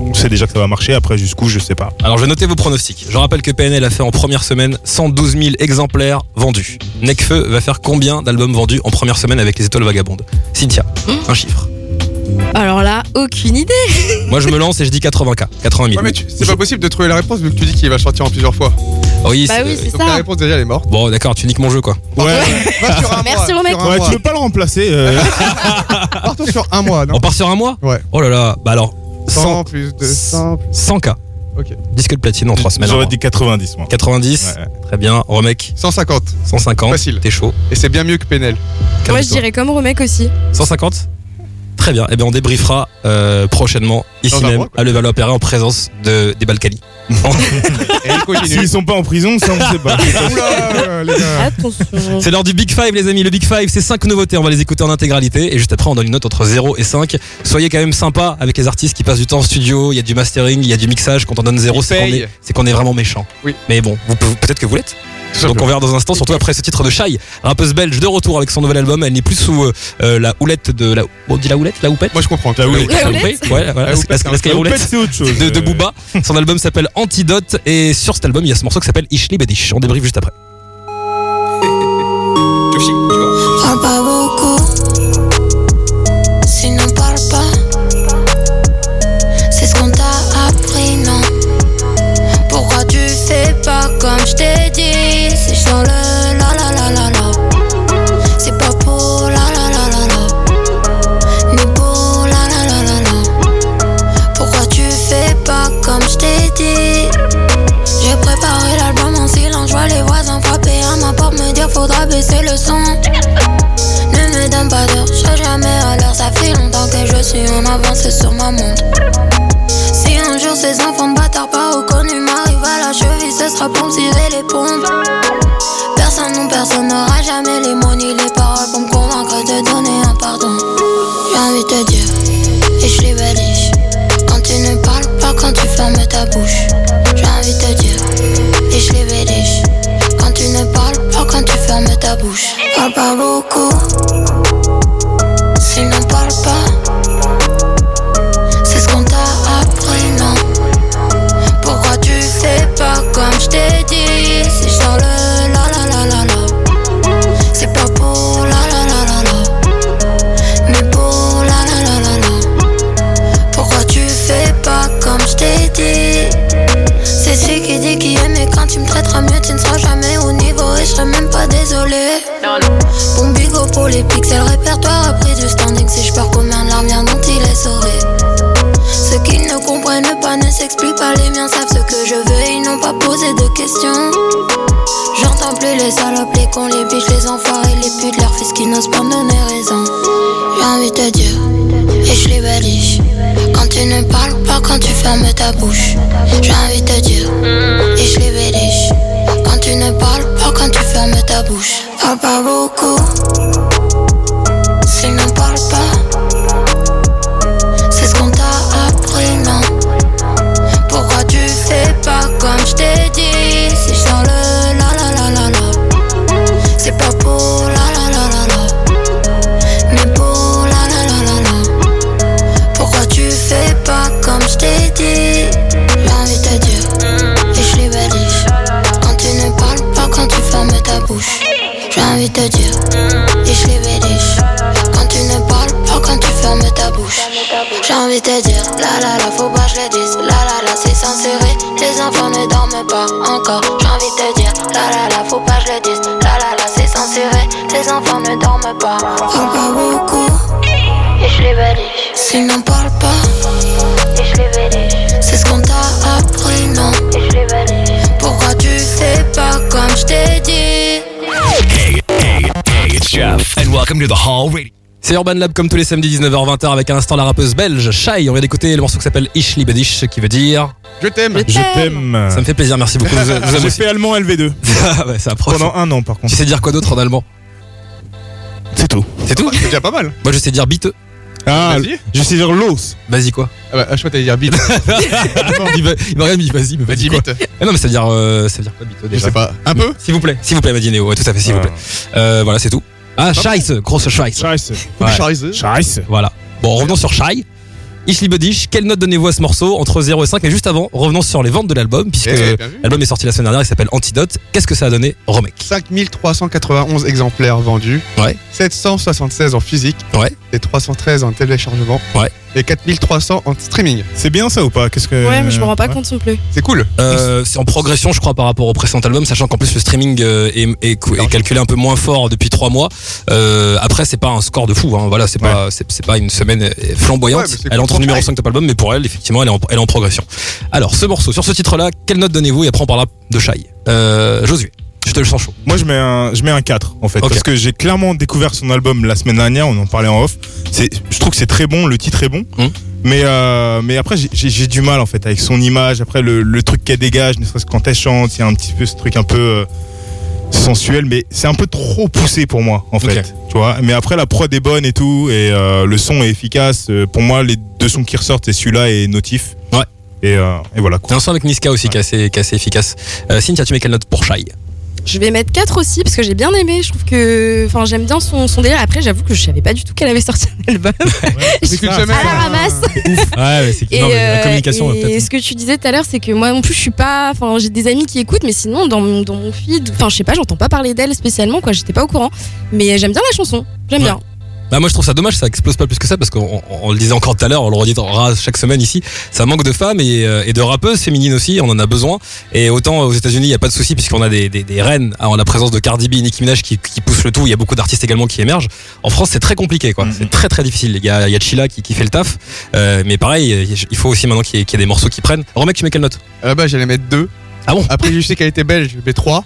[SPEAKER 4] on sait déjà que ça va marcher. Après, jusqu'où, je sais pas.
[SPEAKER 2] Alors je vais noter vos pronostics. Je rappelle que PNL a fait en première semaine 112 000 exemplaires vendus. Nekfeu va faire combien d'albums vendus en première semaine avec les étoiles vagabondes? Cynthia, un chiffre.
[SPEAKER 5] Alors là, aucune idée. (laughs)
[SPEAKER 2] Moi je me lance et je dis 80K, 80 000.
[SPEAKER 3] Ouais, mais tu- c'est pas possible de trouver la réponse vu que tu dis qu'il va sortir en plusieurs fois.
[SPEAKER 2] Oui,
[SPEAKER 5] Bah
[SPEAKER 2] c'est-
[SPEAKER 5] oui, c'est
[SPEAKER 3] Donc la
[SPEAKER 5] ça.
[SPEAKER 3] réponse déjà elle est morte.
[SPEAKER 2] Bon d'accord, tu niques mon jeu quoi.
[SPEAKER 4] Ouais,
[SPEAKER 3] Va sur un
[SPEAKER 5] Merci,
[SPEAKER 3] mois.
[SPEAKER 5] Romain.
[SPEAKER 3] sur un
[SPEAKER 4] ouais
[SPEAKER 3] mois.
[SPEAKER 4] tu veux pas le remplacer euh, (laughs)
[SPEAKER 3] Partons sur un mois, non
[SPEAKER 2] On part sur un mois
[SPEAKER 3] Ouais.
[SPEAKER 2] Oh là là, bah alors
[SPEAKER 3] 100
[SPEAKER 2] 100,
[SPEAKER 3] plus de 100.
[SPEAKER 2] 100K.
[SPEAKER 3] Ok.
[SPEAKER 2] Disque de platine en 3 semaines.
[SPEAKER 4] J'aurais dit 90, moi.
[SPEAKER 2] 90,
[SPEAKER 4] Ouais.
[SPEAKER 2] très bien. Remec,
[SPEAKER 3] 150.
[SPEAKER 2] 150.
[SPEAKER 3] Facile.
[SPEAKER 2] T'es chaud.
[SPEAKER 3] Et c'est bien mieux que Penel.
[SPEAKER 5] Moi, je dirais comme Romec aussi.
[SPEAKER 2] 150 Très bien. Eh bien, on débriefera euh, prochainement, ici
[SPEAKER 3] Dans un
[SPEAKER 2] même,
[SPEAKER 3] mois, quoi.
[SPEAKER 2] à Levallois-Perret, en présence de, des Balkany. (laughs)
[SPEAKER 3] Et il continue.
[SPEAKER 4] S'ils sont pas en prison, ça on sait pas. (laughs)
[SPEAKER 3] Oula, les gars.
[SPEAKER 5] Attention.
[SPEAKER 2] C'est l'heure du Big Five, les amis. Le Big Five, c'est 5 nouveautés. On va les écouter en intégralité. Et juste après, on donne une note entre 0 et 5. Soyez quand même sympa avec les artistes qui passent du temps en studio. Il y a du mastering, il y a du mixage. Quand on donne 0,
[SPEAKER 3] Ils
[SPEAKER 2] c'est qu'on
[SPEAKER 3] payent.
[SPEAKER 2] est, c'est qu'on est vraiment méchant.
[SPEAKER 3] Oui.
[SPEAKER 2] Mais bon, vous pouvez- peut-être que vous l'êtes. Donc on verra dans un instant, surtout après ce titre de Shai, rappeuse belge de retour avec son nouvel album. Elle n'est plus sous euh, euh, la houlette de la. On dit la houlette, la houppette?
[SPEAKER 3] Moi je comprends.
[SPEAKER 4] La houlette.
[SPEAKER 5] La houlette?
[SPEAKER 2] Ouais, voilà,
[SPEAKER 3] La houppette,
[SPEAKER 2] la-
[SPEAKER 4] houppette, c'est autre chose.
[SPEAKER 2] de, de Booba. Son album s'appelle Antidote et sur cet album, il y a ce morceau qui s'appelle Ishli Bedish. On débriefe juste après.
[SPEAKER 8] Parle pas beaucoup, sinon faudra baisser le son. Ne me donne pas d'heure, je jamais à l'heure, ça fait longtemps que je suis en avance sur ma montre. Si un jour ces enfants bâtards pas reconnus m'arrivent à la cheville, ce sera pour me cirer les pompes. Personne, non, personne n'aura jamais les mots bouche. Parle J'entends plus les salopes, les cons, les biches, les enfoirés, les putes, leurs fils qui n'osent pas donner raison. J'ai envie de dire, et je les baliche. Quand tu ne parles pas, quand tu fermes ta bouche. J'ai envie de dire, et je les. Quand tu ne parles pas, quand tu fermes ta bouche. Parle pas beaucoup, sinon parle pas. Enfants ne dorment pas encore. J'ai envie de te dire, la la la, faut pas que je le dise. La la la, c'est censuré. Les enfants ne dorment pas. Parle pas beaucoup. Et je les valise. Sinon, parle pas. Et je les valise. C'est ce qu'on t'a appris, non? Et je les valise. Pourquoi tu fais pas comme je t'ai dit?
[SPEAKER 1] Hey, hey, hey, it's Jeff. And welcome to the Hall Radio.
[SPEAKER 2] C'est Urban Lab comme tous les samedis 19h-20h avec un instant la rappeuse belge Shai. On vient d'écouter le morceau qui s'appelle Ich liebe dich qui veut dire
[SPEAKER 3] Je t'aime.
[SPEAKER 5] Je
[SPEAKER 4] t'aime.
[SPEAKER 2] Ça me fait plaisir, merci beaucoup.
[SPEAKER 4] J'ai fait allemand LV2. (laughs)
[SPEAKER 2] ah ouais, ça approche.
[SPEAKER 4] Pendant un an par contre.
[SPEAKER 2] Tu sais dire quoi d'autre en allemand?
[SPEAKER 4] C'est tout.
[SPEAKER 2] C'est tout?
[SPEAKER 3] C'est déjà pas mal.
[SPEAKER 2] Moi je sais dire biteux.
[SPEAKER 4] Ah, je sais dire l'os.
[SPEAKER 2] Vas-y quoi?
[SPEAKER 3] Ah bah, Je crois que t'allais dire bite. (laughs)
[SPEAKER 2] il m'a rien dit. vas-y, mais vas-y.
[SPEAKER 3] Vas
[SPEAKER 2] ah non, mais ça veut dire, euh, ça veut dire quoi
[SPEAKER 3] bite
[SPEAKER 2] déjà Je
[SPEAKER 3] sais pas. Un peu?
[SPEAKER 2] S'il vous plaît, s'il vous plaît, Madineo, tout à fait, s'il vous ah. plaît. Euh, voilà, c'est tout. Hein, ah, Scheiße, grosse Scheiße.
[SPEAKER 4] Scheiße.
[SPEAKER 2] Ouais.
[SPEAKER 3] Scheiße.
[SPEAKER 4] Scheiße.
[SPEAKER 2] Voilà. Bon, revenons sur Shy. Ishli Bodish, quelle note donnez-vous à ce morceau entre 0 et 5 Et juste avant, revenons sur les ventes de l'album, puisque
[SPEAKER 3] eh,
[SPEAKER 2] l'album est sorti la semaine dernière, il s'appelle Antidote. Qu'est-ce que ça a donné, Romek
[SPEAKER 3] 5391 exemplaires vendus,
[SPEAKER 2] ouais.
[SPEAKER 3] 776 en physique,
[SPEAKER 2] ouais.
[SPEAKER 3] et 313 en téléchargement.
[SPEAKER 2] Ouais
[SPEAKER 3] et 4300 en streaming.
[SPEAKER 4] C'est bien ça ou pas? Qu'est-ce que
[SPEAKER 5] Ouais, mais je me rends pas compte s'il vous plaît.
[SPEAKER 3] C'est cool.
[SPEAKER 2] Euh, c'est en progression, je crois, par rapport au précédent album, sachant qu'en plus le streaming euh, est, calculé un peu moins fort depuis trois mois. Euh, après, c'est pas un score de fou. Hein. Voilà, c'est pas pas une semaine euh, flamboyante. Elle entre numéro 5 de top album, mais pour elle, effectivement, elle est, en, progression. Alors, ce morceau, sur ce titre-là, quelle note donnez-vous? Et après, on parlera de Shai. Euh, Josué. Je te le sens chaud.
[SPEAKER 4] Moi, je mets un, je mets un 4, en fait. Parce que j'ai clairement découvert son album la semaine dernière, on en parlait en off. Je trouve que c'est très bon, le titre est bon.
[SPEAKER 2] Mmh.
[SPEAKER 4] Mais, euh, mais après, j'ai du mal, en fait, avec son image. Après, le, le truc qu'elle dégage, ne serait-ce quand elle chante, il y a un petit peu ce truc un peu. Euh, sensuel mais c'est un peu trop poussé pour moi en fait tu vois mais après la prod est bonne et tout et euh, le son est efficace pour moi les deux sons qui ressortent c'est celui-là et Notif
[SPEAKER 2] ouais
[SPEAKER 4] et, et voilà quoi.
[SPEAKER 2] un son avec Niska aussi ouais. qui est assez, qu assez, efficace Cynthia tu mets quelle note pour Shai?
[SPEAKER 5] Je vais mettre 4 aussi parce que j'ai bien aimé. Je trouve que. Enfin, j'aime bien son, son délire. Après, j'avoue que je savais pas du tout qu'elle avait sorti un album.
[SPEAKER 4] Ouais, (laughs)
[SPEAKER 3] c'est
[SPEAKER 5] à la ramasse.
[SPEAKER 2] ouais, c'est la
[SPEAKER 5] euh,
[SPEAKER 2] communication.
[SPEAKER 5] Et
[SPEAKER 2] peut-être.
[SPEAKER 5] ce que tu disais tout à l'heure, c'est que moi non plus, je suis pas. Enfin, j'ai des amis qui écoutent, mais sinon, dans mon, dans mon feed, enfin, je sais pas, j'entends pas parler d'elle spécialement, quoi. J'étais pas au courant. Mais j'aime bien la chanson. J'aime bien.
[SPEAKER 2] Bah, moi je trouve ça dommage, ça explose pas plus que ça parce qu'on le disait encore tout à l'heure, on le redira chaque semaine ici, ça manque de femmes euh, et, de rappeuses féminines aussi, on en a besoin. Et autant euh, aux États-Unis, il y a pas de souci puisqu'on a des, des, hein, en la présence de Cardi B et Nicki Minaj qui, poussent le tout. Il y a beaucoup d'artistes également qui émergent. En France, c'est très compliqué, quoi.
[SPEAKER 4] Mm-hmm.
[SPEAKER 2] C'est très très difficile. Il y a, Chila qui, fait le taf, euh, mais pareil, il faut aussi maintenant qu'il y, ait des morceaux qui prennent. Remec, tu mets quelle note?
[SPEAKER 3] Euh Bah j'allais mettre deux
[SPEAKER 2] ah bon
[SPEAKER 3] Après, je sais qu'elle était belge,
[SPEAKER 2] B3.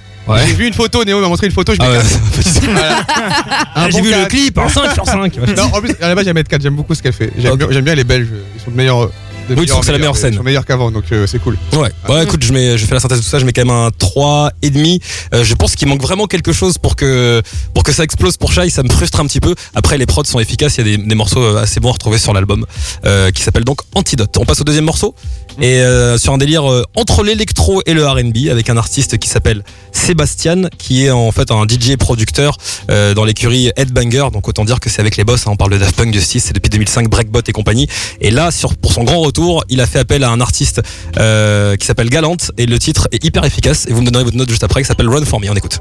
[SPEAKER 3] J'ai vu une photo, Néo m'a montré une photo, je mets
[SPEAKER 2] ah ouais, (laughs) (laughs)
[SPEAKER 3] ah,
[SPEAKER 2] J'ai vu le clip en 5 sur 5. (laughs)
[SPEAKER 3] En plus, à la base, j'aime mettre 4, j'aime beaucoup ce qu'elle fait. J'aime
[SPEAKER 2] okay.
[SPEAKER 3] bien, les Belges, ils sont de meilleurs. De
[SPEAKER 2] oui, c'est la meilleure scène.
[SPEAKER 3] Ils sont meilleurs qu'avant, donc euh, c'est cool.
[SPEAKER 2] Ouais, ah. écoute, je, mets, je fais la synthèse de tout ça, je mets quand même un 3,5. Euh, je pense qu'il manque vraiment quelque chose pour que, pour que ça explose pour Shai, ça me frustre un petit peu. Après, les prods sont efficaces, il y a des, morceaux euh, assez bons à retrouver sur l'album euh, qui s'appelle donc Antidote. On passe au deuxième morceau et euh, sur un délire euh, entre l'électro et le R&B avec un artiste qui s'appelle Sébastien qui est en fait un DJ producteur euh, dans l'écurie Headbanger. Donc autant dire que c'est avec les boss hein, on parle de Daft Punk 6, c'est depuis 2005 Breakbot et compagnie. Et là sur pour son grand retour il a fait appel à un artiste euh, qui s'appelle Galante et le titre est hyper efficace. Et vous me donnerez votre note juste après qui s'appelle Run For Me. On écoute.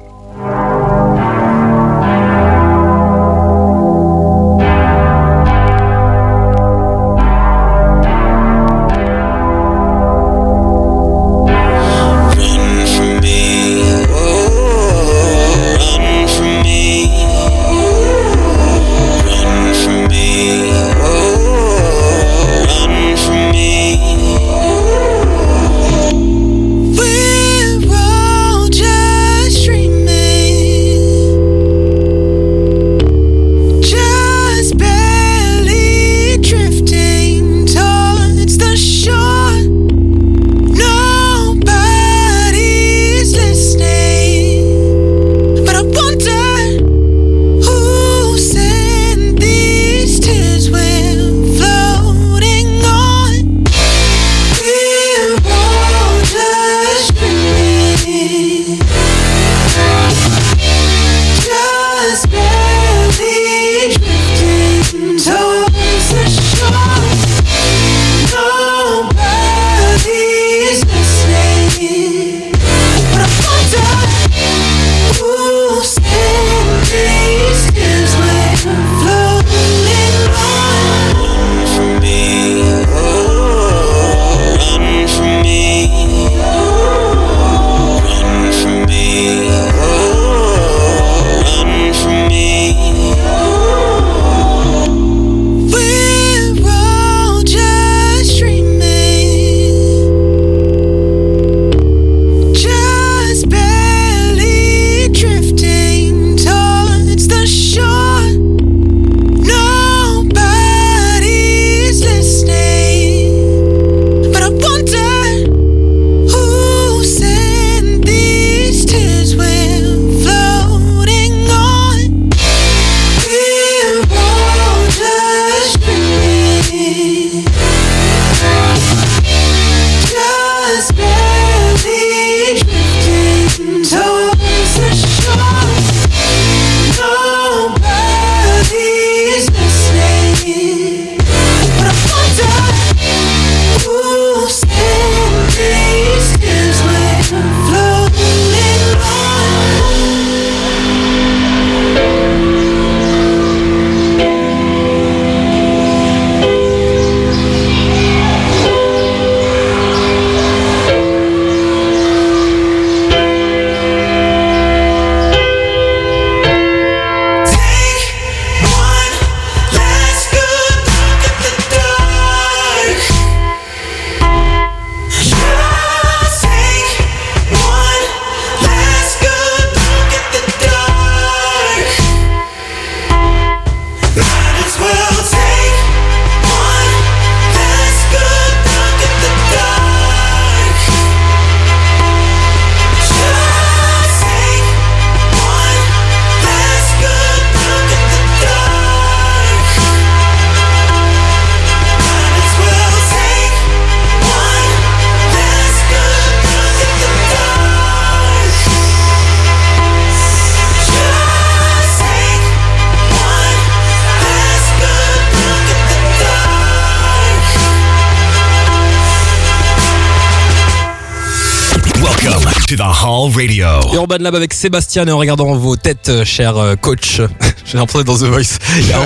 [SPEAKER 1] To the Hall Radio.
[SPEAKER 2] Urban Lab avec Sébastien et en regardant vos têtes, euh, cher euh, coach, (laughs) j'ai l'impression d'être dans The Voice. Il y a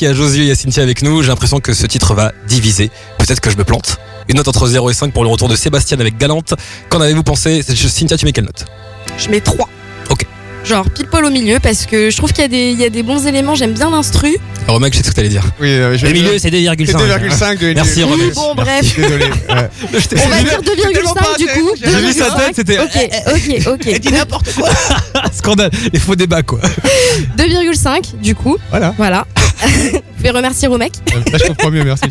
[SPEAKER 2] il y a Josué, il y a Cynthia avec nous. J'ai l'impression que ce titre va diviser. Peut-être que je me plante. Une note entre 0 et 5 pour le retour de Sébastien avec Galante. Qu'en avez-vous pensé? C'est- Cynthia, tu mets quelle note?
[SPEAKER 5] Je mets 3. Genre pile poil au milieu parce que je trouve qu'il y, a des- il y a des bons éléments, j'aime bien l'instru.
[SPEAKER 2] Romek, je sais ce que t'allais dire.
[SPEAKER 3] Oui, euh, je
[SPEAKER 2] Le
[SPEAKER 3] vais-
[SPEAKER 2] milieu, c'est 2,5.
[SPEAKER 3] c'est 2,5 de
[SPEAKER 2] Merci.
[SPEAKER 5] Oui, bon, bref.
[SPEAKER 3] Désolé. (laughs) ouais.
[SPEAKER 5] On va dire 2,5 du coup.
[SPEAKER 3] J'ai vu sa
[SPEAKER 5] 2,5.
[SPEAKER 2] tête, c'était-
[SPEAKER 5] Ok, (laughs) ok, ok.
[SPEAKER 3] n'importe quoi. (laughs)
[SPEAKER 2] Scandale. Les faux débats, quoi.
[SPEAKER 5] 2,5 du coup.
[SPEAKER 3] Voilà.
[SPEAKER 5] Voilà. Vous pouvez remercier Romek.
[SPEAKER 3] Là, je comprends mieux, merci.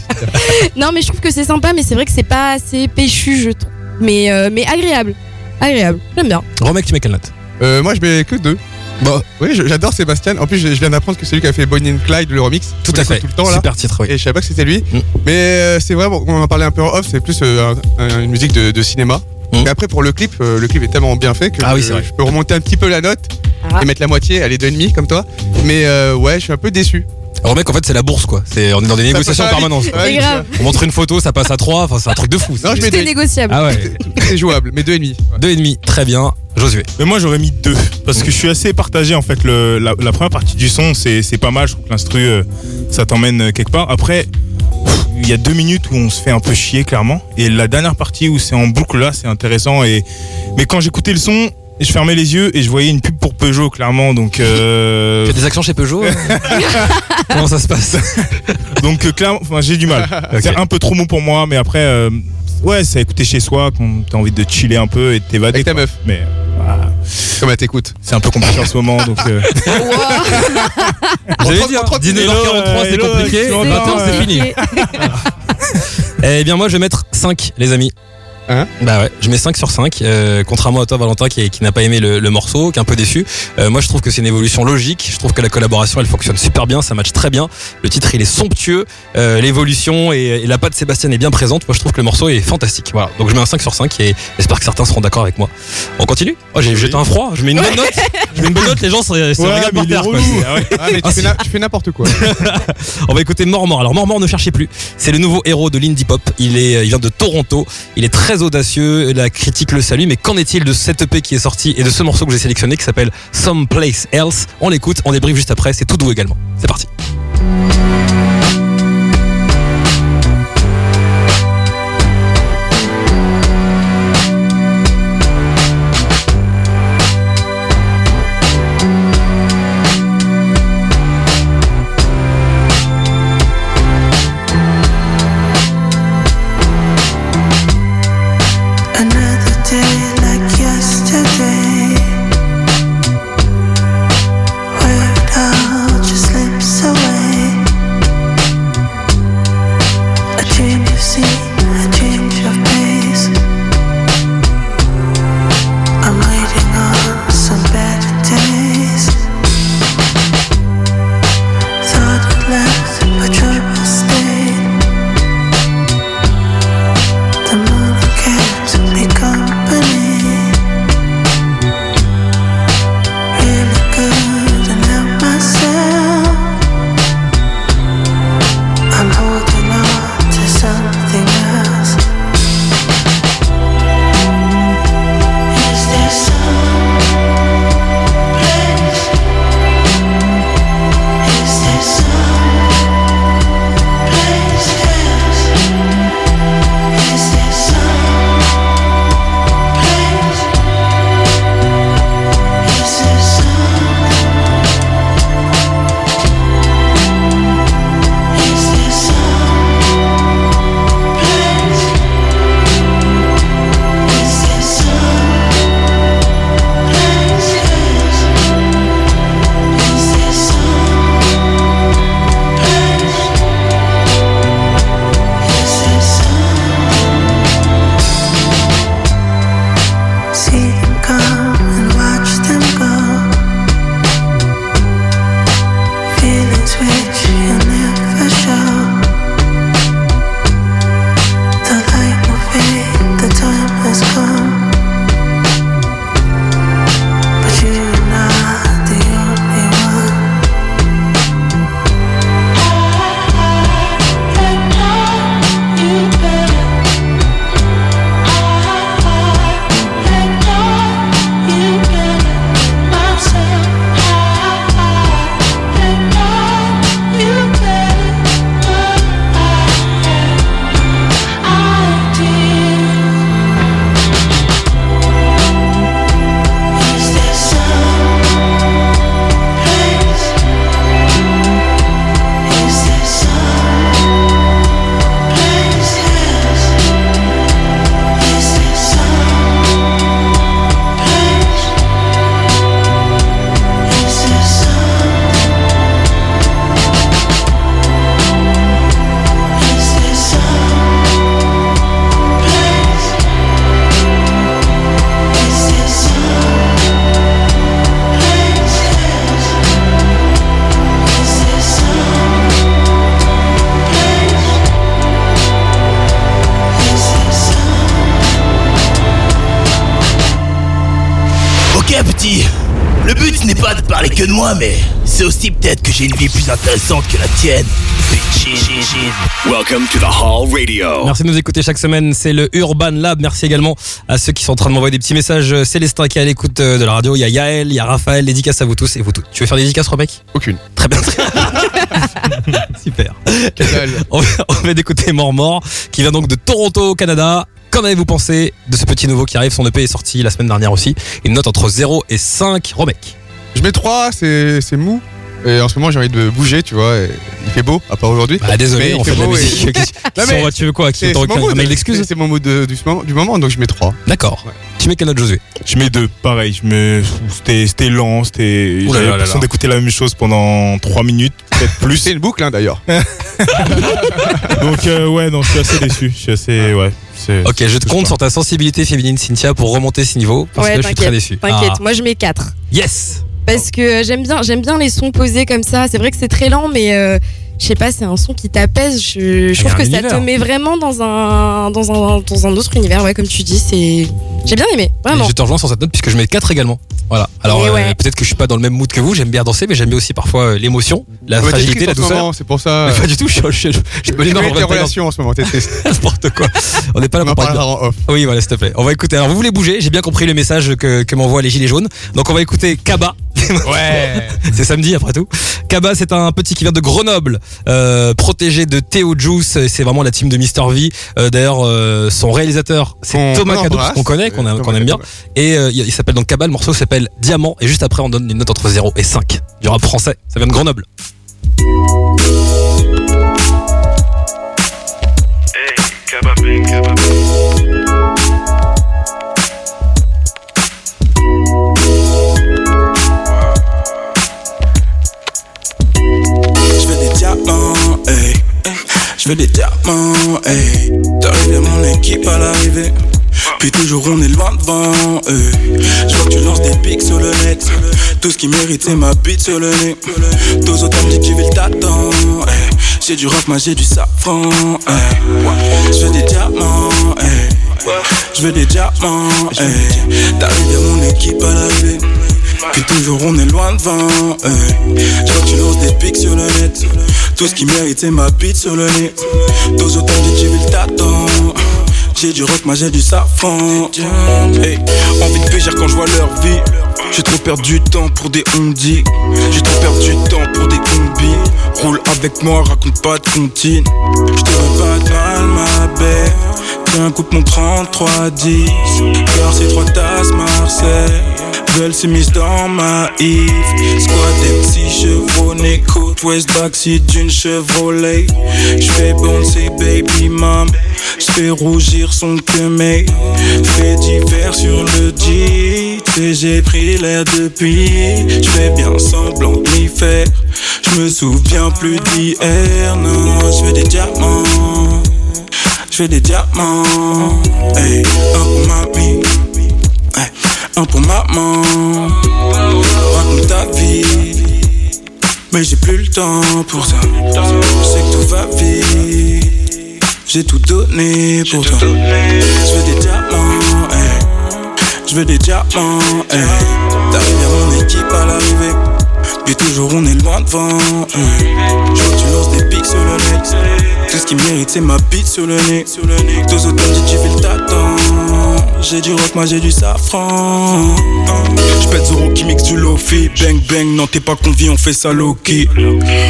[SPEAKER 5] Non, mais je trouve que c'est sympa, mais c'est vrai que c'est pas assez péchu, je trouve. Mais, euh, mais agréable. Agréable. J'aime bien.
[SPEAKER 2] Romek, tu mets quelle note?
[SPEAKER 3] Euh, moi, je mets que 2.
[SPEAKER 2] Bon,
[SPEAKER 3] Oui, j'adore Sébastien. En plus, je viens d'apprendre que c'est lui qui a fait Bonnie and Clyde, le remix.
[SPEAKER 2] tout à fait.
[SPEAKER 3] Tout le temps, là.
[SPEAKER 2] Super titre, oui.
[SPEAKER 3] Et je savais pas que c'était lui.
[SPEAKER 2] Mm.
[SPEAKER 3] Mais euh, c'est vrai, bon, on en parlait un peu en off, c'est plus euh, un- un- une musique de, de cinéma.
[SPEAKER 2] Mm.
[SPEAKER 3] Mais après, pour le clip, euh, le clip est tellement bien fait que
[SPEAKER 2] Ah oui,
[SPEAKER 3] je-
[SPEAKER 2] c'est vrai.
[SPEAKER 3] je peux remonter un petit peu la note
[SPEAKER 5] Ah.
[SPEAKER 3] et mettre la moitié, aller 2,5 comme toi. Mais euh, ouais, je suis un peu déçu.
[SPEAKER 2] Romek, en fait, c'est la bourse, quoi. C'est, on est dans des
[SPEAKER 3] Ça
[SPEAKER 2] négociations en permanence.
[SPEAKER 3] Ouais,
[SPEAKER 5] grave.
[SPEAKER 2] On montre une photo, ça passe à 3. Enfin, c'est un truc de fou.
[SPEAKER 3] Non, je mets
[SPEAKER 5] Tout est
[SPEAKER 3] deux.
[SPEAKER 5] négociable.
[SPEAKER 2] Ah ouais.
[SPEAKER 3] C'est jouable, mais 2,5. Ouais.
[SPEAKER 2] Deux et demi, très bien. Josué.
[SPEAKER 4] Mais moi j'aurais mis deux parce que je suis assez partagé en fait. Le, la, la première partie du son c'est c'est pas mal. Je trouve que l'instru euh, ça t'emmène euh, quelque part. Après il y a deux minutes où on se fait un peu chier clairement et la dernière partie où c'est en boucle là c'est intéressant et mais quand j'écoutais le son je fermais les yeux et je voyais une pub pour Peugeot clairement donc euh,
[SPEAKER 2] Tu as des actions chez Peugeot (laughs) Comment ça se passe
[SPEAKER 4] donc euh, clairement enfin, j'ai du mal. C'est un peu trop mou pour moi mais après euh, ouais c'est à écouter chez soi quand t'as envie de chiller un peu et de t'évader.
[SPEAKER 3] Avec ta
[SPEAKER 4] quoi.
[SPEAKER 3] meuf.
[SPEAKER 4] Mais euh, voilà,
[SPEAKER 3] Comme elle t'écoute.
[SPEAKER 4] c'est un peu compliqué en ce moment donc. euh,
[SPEAKER 2] J'avais
[SPEAKER 3] Entre-
[SPEAKER 2] dit, hein,
[SPEAKER 3] entre-
[SPEAKER 2] 19h43, c'est compliqué.
[SPEAKER 4] hello,
[SPEAKER 2] 20h, c'est fini. (laughs) Eh bien, moi, je vais mettre 5, les amis.
[SPEAKER 3] Hein
[SPEAKER 2] bah ouais, je mets 5 sur 5. euh, contrairement à toi, Valentin, qui, qui n'a pas aimé le, le morceau, qui est un peu déçu. Euh, moi, je trouve que c'est une évolution logique. Je trouve que la collaboration, elle fonctionne super bien. Ça match très bien. Le titre, il est somptueux. Euh, L'évolution et, et la patte de Sébastien est bien présente. Moi, je trouve que le morceau est fantastique. Voilà. Donc, je mets un 5 sur 5 et j'espère que certains seront d'accord avec moi. On continue? Oh, j'ai jeté un froid. Je mets une bonne note. Je mets une bonne note. Les gens se,
[SPEAKER 4] Ouais,
[SPEAKER 2] regardent par terre. ah ouais.
[SPEAKER 3] Ah, mais tu,
[SPEAKER 2] Ah,
[SPEAKER 3] fais,
[SPEAKER 2] si.
[SPEAKER 3] na- tu fais n'importe quoi. (laughs)
[SPEAKER 2] On va écouter Mormor. Alors Mormor, ne cherchez plus. C'est le nouveau héros de l'indie pop. Il est, il vient de Toronto. Il est très audacieux. La critique le salue. Mais qu'en est-il de cette EP qui est sortie et de ce morceau que j'ai sélectionné qui s'appelle Someplace Else? On l'écoute. On débriefe juste après. C'est tout doux également. C'est parti.
[SPEAKER 9] Moi, mais c'est aussi peut-être que j'ai une vie plus intéressante que la tienne.
[SPEAKER 1] Welcome to the Hall Radio.
[SPEAKER 2] Merci de nous écouter chaque semaine, c'est le Urban Lab. Merci également à ceux qui sont en train de m'envoyer des petits messages. Célestin qui est à l'écoute euh, de la radio, il y a Yaël, il y a Raphaël, dédicace à vous tous et vous toutes. Tu veux faire des dédicaces, Rebecca
[SPEAKER 3] Aucune.
[SPEAKER 2] Très bien. (laughs) Super. On va, on va d'écouter Mormor qui vient donc de Toronto au Canada. Qu'en avez-vous pensé de ce petit nouveau qui arrive? Son EP est sorti la semaine dernière aussi. Une note entre 0 et 5. Romek.
[SPEAKER 3] Je mets 3, c'est c'est mou. Et en ce moment, j'ai envie de bouger, tu vois. et il fait beau, à part aujourd'hui.
[SPEAKER 2] Bah désolé,
[SPEAKER 3] Mais il
[SPEAKER 2] on fait de la
[SPEAKER 3] beau et-
[SPEAKER 2] musique. Qui (laughs)
[SPEAKER 3] Non, mais
[SPEAKER 2] tu veux quoi Qui
[SPEAKER 3] c'est- mon de- du, moment- du moment, donc je mets 3.
[SPEAKER 2] D'accord. Tu mets quelle note Josué?
[SPEAKER 4] Je mets deux, pareil. Je mets, c'était, c'était lent, c'était. J'avais l'impression d'écouter la même chose pendant 3 minutes, peut-être plus. (laughs)
[SPEAKER 3] C'est une boucle, hein, d'ailleurs. (laughs)
[SPEAKER 4] Donc euh, ouais, non, je suis assez déçu. Je suis assez, ouais. c'est-
[SPEAKER 2] Ok, je te compte sur ta sensibilité féminine, Cynthia, pour remonter ce niveau. Parce
[SPEAKER 5] ouais,
[SPEAKER 2] que je suis très déçu.
[SPEAKER 5] T'inquiète,
[SPEAKER 2] Ah.
[SPEAKER 5] moi je mets 4.
[SPEAKER 2] Yes
[SPEAKER 5] Parce que j'aime bien, j'aime bien les sons posés comme ça. C'est vrai que c'est très lent, mais euh, je sais pas, c'est un son qui t'apaise. Je, trouve que ça
[SPEAKER 2] univers.
[SPEAKER 5] te met vraiment dans un, dans un, dans un autre univers. Ouais, comme tu dis, c'est, j'ai bien aimé, vraiment.
[SPEAKER 2] Et Je te rejoins sur cette note puisque je mets 4 également. Voilà. Alors euh, peut-être que je suis pas dans le même mood que vous, j'aime bien danser, mais j'aime bien aussi parfois euh, l'émotion, la
[SPEAKER 3] Ouais,
[SPEAKER 2] fragilité, la douceur.
[SPEAKER 3] C'est pour ça.
[SPEAKER 2] Mais pas du tout, je, je, je, je, me
[SPEAKER 3] mets
[SPEAKER 2] en
[SPEAKER 3] relations ce moment. (laughs)
[SPEAKER 2] N'importe quoi. On n'est pas là pour parler.
[SPEAKER 3] en off.
[SPEAKER 2] Oui, voilà, s'il te plaît. On va écouter. Alors, vous voulez bouger J'ai bien compris le message que, que m'envoient les Gilets jaunes. Donc, on va écouter Kaba.
[SPEAKER 3] Ouais.
[SPEAKER 2] c'est samedi après tout. Kaba, c'est un petit qui vient de Grenoble, euh, protégé de Théo Juice. C'est vraiment la team de Mister V. Euh, D'ailleurs, euh, son réalisateur, c'est Thomas
[SPEAKER 3] embrasse.
[SPEAKER 2] qu'on connaît, qu'on aime bien. Et euh, il s'appelle donc Kaba. Le morceau s'appelle Diamant. Et juste après, on donne une note entre 0 et 5. Du rap français. Ça vient de Grenoble.
[SPEAKER 10] Je veux des diamants, hey. T'arrives à mon équipe à l'arrivée. Puis toujours on est loin devant, hey. Je vois que tu lances des pics sur le net. Tout ce qui mérite c'est ma bite sur le nez. Tous autant dit qu'ils veulent t'attendre. hey. J'ai du rock, moi j'ai du safran. hey. Je veux des diamants, hey. Je veux des diamants. T'arrives à mon équipe à l'arrivée. Puis toujours on est loin devant hey. Vois que tu lances des pics sur le net. Tout ce qui mérite c'est ma bite sur le nez. Tous autant dit le t'attends. J'ai du rock, moi j'ai du safran. Hey. Envie de péger quand je vois leur vie. J'ai trop perdu du temps pour des ondis J'ai trop perdu du temps pour des combis. Roule avec moi, raconte pas de comptine. Je te veux pas de mal ma belle. Tiens, coupe mon 33-10 Car c'est trois tasses Marseille Veulent s'immiscer dans ma Yves Squad des petits chevronnés Côte West backseat d'une Chevrolet. J'fais bouncer baby mom. J'fais rougir son mec Fait divers sur le dit. J'ai pris l'air depuis. J'fais bien semblant de m'y faire. J'me souviens plus d'hier. Non, j'veux des diamants. Je fais des diamants, hey, un pour mamie, pour maman. Raconte ta vie, mais j'ai plus le temps pour ça. Je sais que tout va vite, j'ai tout donné pour toi. Je veux des diamants, hey, je veux des diamants, hey. T'arrives à mon équipe à l'arrivée. Puis toujours on est loin devant hey. Je tu lances des pics sur le net Tout ce qui mérite c'est ma bite sur le nez Tous autant dit tu fais le t'attends J'ai du rock moi j'ai du safran. J'pète Zoro qui mixe du lofi. Bang bang non t'es pas convié on fait ça low-key.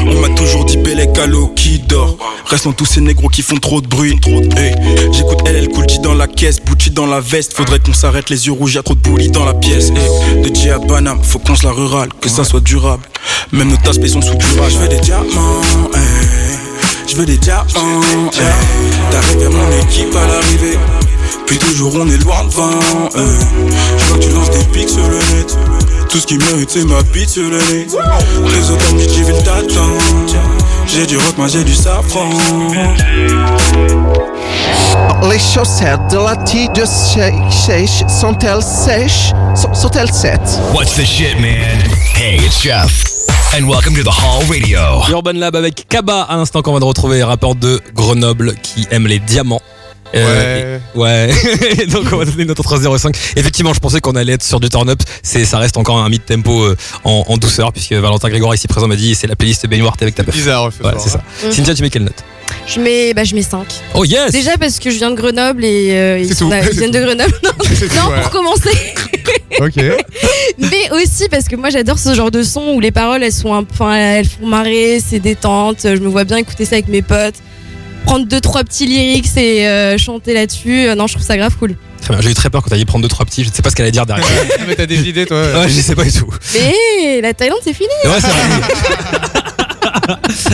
[SPEAKER 10] On m'a toujours dit Bellec à qui dort. Restent tous ces négros qui font trop de bruit. Hey, J'écoute elle cool dans la caisse Bouti dans la veste. Faudrait qu'on s'arrête les yeux rouges y'a trop de boulis dans la pièce. De J à faut qu'on se la rurale Que ça soit durable. Même nos tasses sont sous durage Je veux des diamants. Je veux des diamants. T'arrives à mon équipe à l'arrivée Puis toujours on est loin devant hey. Je vois que tu lances des pics sur le net Tout ce qui mérite c'est ma bite sur le nez Les autres me disent j'ai vu le t'attends J'ai du rock moi j'ai du safran
[SPEAKER 11] Les chaussettes de la tige de sèche sont-elles sèches Sont- Sont-elles sept?
[SPEAKER 1] What's the shit, man? Hey, it's Jeff. And welcome to the Hall Radio.
[SPEAKER 2] Urban Lab avec Kaba à l'instant qu'on va de retrouver, rappeur de Grenoble qui aime les diamants. Euh, et- ouais. Et (laughs) Donc on va donner une note entre 0 et 5. Effectivement, je pensais qu'on allait être sur du turn up. C'est, ça reste encore un mid-tempo euh, en, en douceur puisque Valentin Grégoire ici présent m'a dit c'est la playlist baignoire t'es avec ta meuf.
[SPEAKER 3] Bizarre,
[SPEAKER 2] Ouais, c'est ça.
[SPEAKER 5] hein.
[SPEAKER 2] Cynthia, tu mets quelle note?
[SPEAKER 5] Je mets, bah, je mets 5.
[SPEAKER 2] Oh yes
[SPEAKER 5] Déjà parce que je viens de Grenoble et euh, ils, sont là- ils (laughs) viennent
[SPEAKER 3] tout.
[SPEAKER 5] de Grenoble. (laughs) Non, pour commencer.
[SPEAKER 3] Ok.
[SPEAKER 5] Mais aussi parce que moi j'adore ce genre de son où les paroles elles sont un, enfin elles font marrer, c'est détente. Je me vois bien écouter ça avec mes potes, prendre deux trois petits lyrics et euh, chanter là-dessus. Euh, Non, je trouve ça grave cool.
[SPEAKER 2] Très bien, j'ai eu très peur quand t'as dit prendre deux trois petits, je ne sais pas ce qu'elle allait dire derrière. (laughs)
[SPEAKER 3] Ah, mais t'as des idées, toi.
[SPEAKER 2] ouais, je sais pas du tout.
[SPEAKER 5] Mais la Thaïlande c'est fini.
[SPEAKER 2] Ouais, c'est vrai.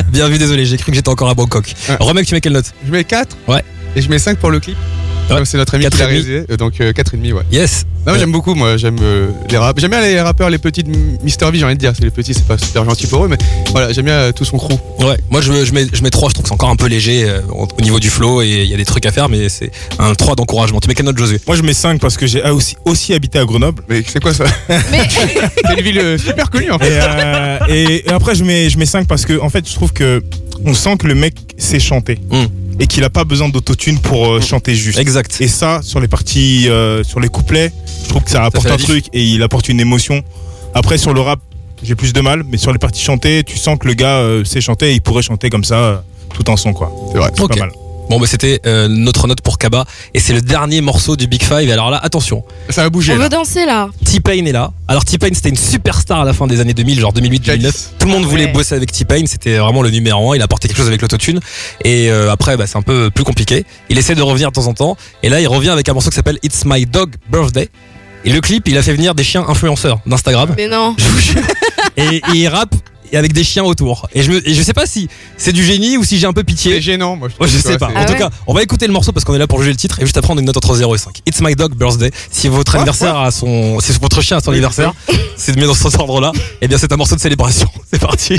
[SPEAKER 2] (laughs) Bien vu, désolé, j'ai cru que j'étais encore à Bangkok.
[SPEAKER 3] Ouais.
[SPEAKER 2] Tu mets quelle note?
[SPEAKER 3] Je mets 4.
[SPEAKER 2] Ouais.
[SPEAKER 3] Et je mets 5 pour le clip.
[SPEAKER 2] Ouais.
[SPEAKER 3] C'est notre ami
[SPEAKER 2] Quatre
[SPEAKER 3] qui l'a
[SPEAKER 2] et demi.
[SPEAKER 3] réalisé. euh, Donc euh, 4,5, ouais.
[SPEAKER 2] Yes.
[SPEAKER 3] Non,
[SPEAKER 2] Euh,
[SPEAKER 3] j'aime beaucoup, moi. J'aime euh, les rap. J'aime bien les rappeurs, les petits de Mister V, j'ai envie de dire. C'est les petits, c'est pas super gentil pour eux, mais voilà, j'aime bien euh, tout son crew.
[SPEAKER 2] Ouais, moi je, je mets, je mets 3, je trouve que c'est encore un peu léger euh, au au niveau du flow et il y a des trucs à faire, mais c'est un 3 d'encouragement. Tu mets quelle note, Josué?
[SPEAKER 4] Moi, je mets 5 parce que j'ai aussi, aussi habité à Grenoble.
[SPEAKER 3] Mais c'est quoi ça?
[SPEAKER 5] Mais (laughs)
[SPEAKER 3] C'est une ville euh, super connue, en
[SPEAKER 4] Et,
[SPEAKER 3] fait.
[SPEAKER 4] euh, et- et après, je mets, je mets 5 parce que, en fait, je trouve que on sent que le mec sait chanter.
[SPEAKER 2] Mm.
[SPEAKER 4] Et qu'il a pas besoin d'autotune pour euh, chanter juste.
[SPEAKER 2] Exact.
[SPEAKER 4] Et ça, sur les parties, euh, sur les couplets, je trouve que ça apporte un truc et il apporte une émotion. Après, sur le rap, j'ai plus de mal, mais sur les parties chantées, tu sens que le gars euh, sait chanter et il pourrait chanter comme ça, euh, tout en son, quoi.
[SPEAKER 3] C'est vrai.
[SPEAKER 4] C'est pas mal.
[SPEAKER 2] Bon, bah c'était euh, notre note pour Kaba et c'est le dernier morceau du Big Five. Et alors là, attention,
[SPEAKER 3] Ça va bouger.
[SPEAKER 5] on
[SPEAKER 3] là.
[SPEAKER 5] veut danser là.
[SPEAKER 2] T-Pain est là. Alors T-Pain c'était une superstar à la fin des années 2000, genre 2008-2009.
[SPEAKER 3] Jadis.
[SPEAKER 2] Tout le monde voulait
[SPEAKER 5] Ouais.
[SPEAKER 2] bosser avec T-Pain, c'était vraiment le numéro un. Il a apporté quelque chose avec l'autotune. Et euh, après, bah, c'est un peu plus compliqué. Il essaie de revenir de temps en temps. Et là, il revient avec un morceau qui s'appelle It's My Dog Birthday. Et le clip, il a fait venir des chiens influenceurs d'Instagram.
[SPEAKER 5] Mais non.
[SPEAKER 2] Je vous jure. et, et il rappe avec des chiens autour. Et je, me, et je sais pas si c'est du génie ou si j'ai un peu
[SPEAKER 3] C'est
[SPEAKER 2] pitié.
[SPEAKER 3] gênant, moi.
[SPEAKER 2] Ouais, je sais pas. En
[SPEAKER 5] Ah
[SPEAKER 2] tout
[SPEAKER 5] ouais
[SPEAKER 2] cas, on va écouter le morceau parce qu'on est là pour juger le titre et juste après on a une note entre 0 et 5. It's my dog birthday. Si votre
[SPEAKER 3] Ouais,
[SPEAKER 2] anniversaire a son, si votre chien a son anniversaire, (laughs) c'est de mieux dans cet ordre-là. Et bien c'est un morceau de célébration. (laughs) C'est parti.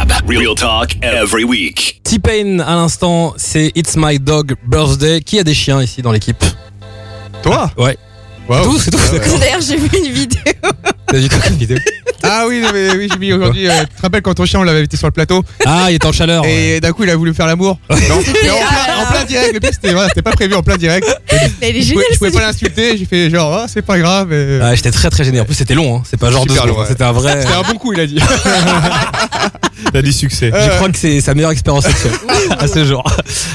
[SPEAKER 1] Lab. Real talk every week.
[SPEAKER 2] T-Pain à l'instant, c'est It's My Dog Birthday. Qui a des chiens ici dans l'équipe?
[SPEAKER 3] Toi?
[SPEAKER 2] Ouais. Tout, c'est tout.
[SPEAKER 3] Ouais.
[SPEAKER 5] D'ailleurs, j'ai vu une vidéo.
[SPEAKER 2] T'as vu quoi comme vidéo (laughs)
[SPEAKER 3] Ah oui, non, mais oui, j'ai mis aujourd'hui. euh, tu te rappelles quand ton chien, on l'avait invité sur le plateau
[SPEAKER 2] Ah, il est en chaleur. ouais.
[SPEAKER 3] Et d'un coup, il a voulu faire l'amour. Non, (laughs) mais en, plein, en plein direct. Le pire, c'était voilà, c'était pas prévu en plein direct.
[SPEAKER 5] Mais elle est
[SPEAKER 3] Je
[SPEAKER 5] géniale.
[SPEAKER 3] pouvais, je pouvais
[SPEAKER 5] cette
[SPEAKER 3] pas l'insulter. J'ai fait genre, ah, c'est pas grave. et-
[SPEAKER 2] Ah, j'étais très très gêné. En plus, c'était long. Hein. C'est pas genre deux
[SPEAKER 3] Super
[SPEAKER 2] secondes.
[SPEAKER 3] long, ouais.
[SPEAKER 2] C'était un vrai.
[SPEAKER 3] C'était un bon coup, il a dit. (laughs)
[SPEAKER 4] T'as du succès.
[SPEAKER 2] Je crois que c'est sa meilleure expérience sexuelle à ce jour.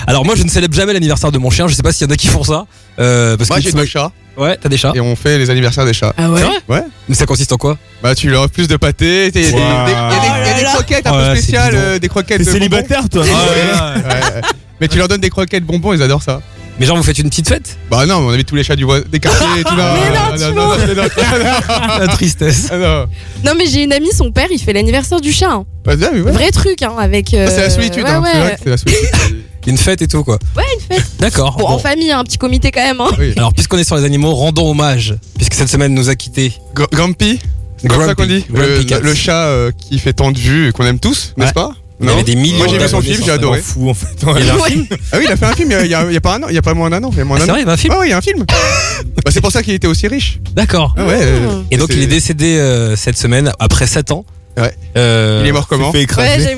[SPEAKER 2] Alors moi je ne célèbre jamais l'anniversaire de mon chien, je sais pas s'il y en a qui font ça. Euh, parce
[SPEAKER 3] Moi,
[SPEAKER 2] que
[SPEAKER 3] j'ai
[SPEAKER 2] My-
[SPEAKER 3] deux chats.
[SPEAKER 2] Ouais, t'as des chats.
[SPEAKER 3] Et on fait les anniversaires des chats.
[SPEAKER 5] Ah ouais
[SPEAKER 3] Ouais.
[SPEAKER 2] Mais ça consiste en quoi
[SPEAKER 3] Bah, tu leur offres plus de pâté. Il y a des, y a des croquettes un
[SPEAKER 2] Oh
[SPEAKER 3] peu
[SPEAKER 2] là, c'est
[SPEAKER 3] spéciales, euh, des croquettes.
[SPEAKER 4] T'es
[SPEAKER 3] de bonbons.
[SPEAKER 4] célibataire, toi
[SPEAKER 3] Ouais, ouais, ouais. Mais tu leur donnes des croquettes bonbons, ils adorent ça.
[SPEAKER 2] Mais genre vous faites une petite fête
[SPEAKER 3] Bah non, on invite tous les chats du voisin, des quartiers et (laughs) tout.
[SPEAKER 5] Mais non,
[SPEAKER 3] non,
[SPEAKER 5] tu
[SPEAKER 3] non, non, non, non,
[SPEAKER 2] La tristesse.
[SPEAKER 3] non, non.
[SPEAKER 5] Non, mais j'ai une amie, son père, il fait l'anniversaire du chat. hein.
[SPEAKER 3] Bah, ouais, mais ouais.
[SPEAKER 5] Vrai truc, hein, avec. euh,
[SPEAKER 3] Ah, C'est la solitude,
[SPEAKER 5] ouais,
[SPEAKER 3] hein,
[SPEAKER 5] ouais.
[SPEAKER 3] c'est la solitude. (laughs)
[SPEAKER 2] Une fête et tout quoi.
[SPEAKER 5] Ouais, une fête.
[SPEAKER 2] D'accord.
[SPEAKER 5] Bon, en famille, un petit comité quand même. Hein.
[SPEAKER 3] Oui. (laughs)
[SPEAKER 2] Alors puisqu'on est sur les animaux, rendons hommage, puisque cette semaine nous a quitté.
[SPEAKER 3] Gr- Grumpy, c'est comme ça
[SPEAKER 2] Grumpy.
[SPEAKER 3] qu'on dit
[SPEAKER 2] Grumpy
[SPEAKER 3] le, chat euh, qui fait tant de vues et qu'on aime tous, n'est-ce
[SPEAKER 2] Ouais.
[SPEAKER 3] pas
[SPEAKER 2] Il y avait des millions
[SPEAKER 3] Moi j'ai vu son film,
[SPEAKER 2] sur
[SPEAKER 3] j'ai adoré.
[SPEAKER 4] Fou en fait.
[SPEAKER 2] Il a un film
[SPEAKER 3] Ah oui, il a fait un film il y a, il y a- a pas un an, il y a pas moins d'un an, il y a moins
[SPEAKER 2] Ah,
[SPEAKER 3] d'un
[SPEAKER 2] C'est
[SPEAKER 3] an.
[SPEAKER 2] vrai, il y avait un film
[SPEAKER 3] Ah ouais, il y a un film. (laughs) bah, c'est pour ça qu'il était aussi riche.
[SPEAKER 2] D'accord.
[SPEAKER 3] Ah ouais. euh,
[SPEAKER 2] Et donc il est décédé euh, cette semaine après 7 ans.
[SPEAKER 3] Ouais.
[SPEAKER 2] Euh,
[SPEAKER 3] Il est mort comment
[SPEAKER 4] fait écraser.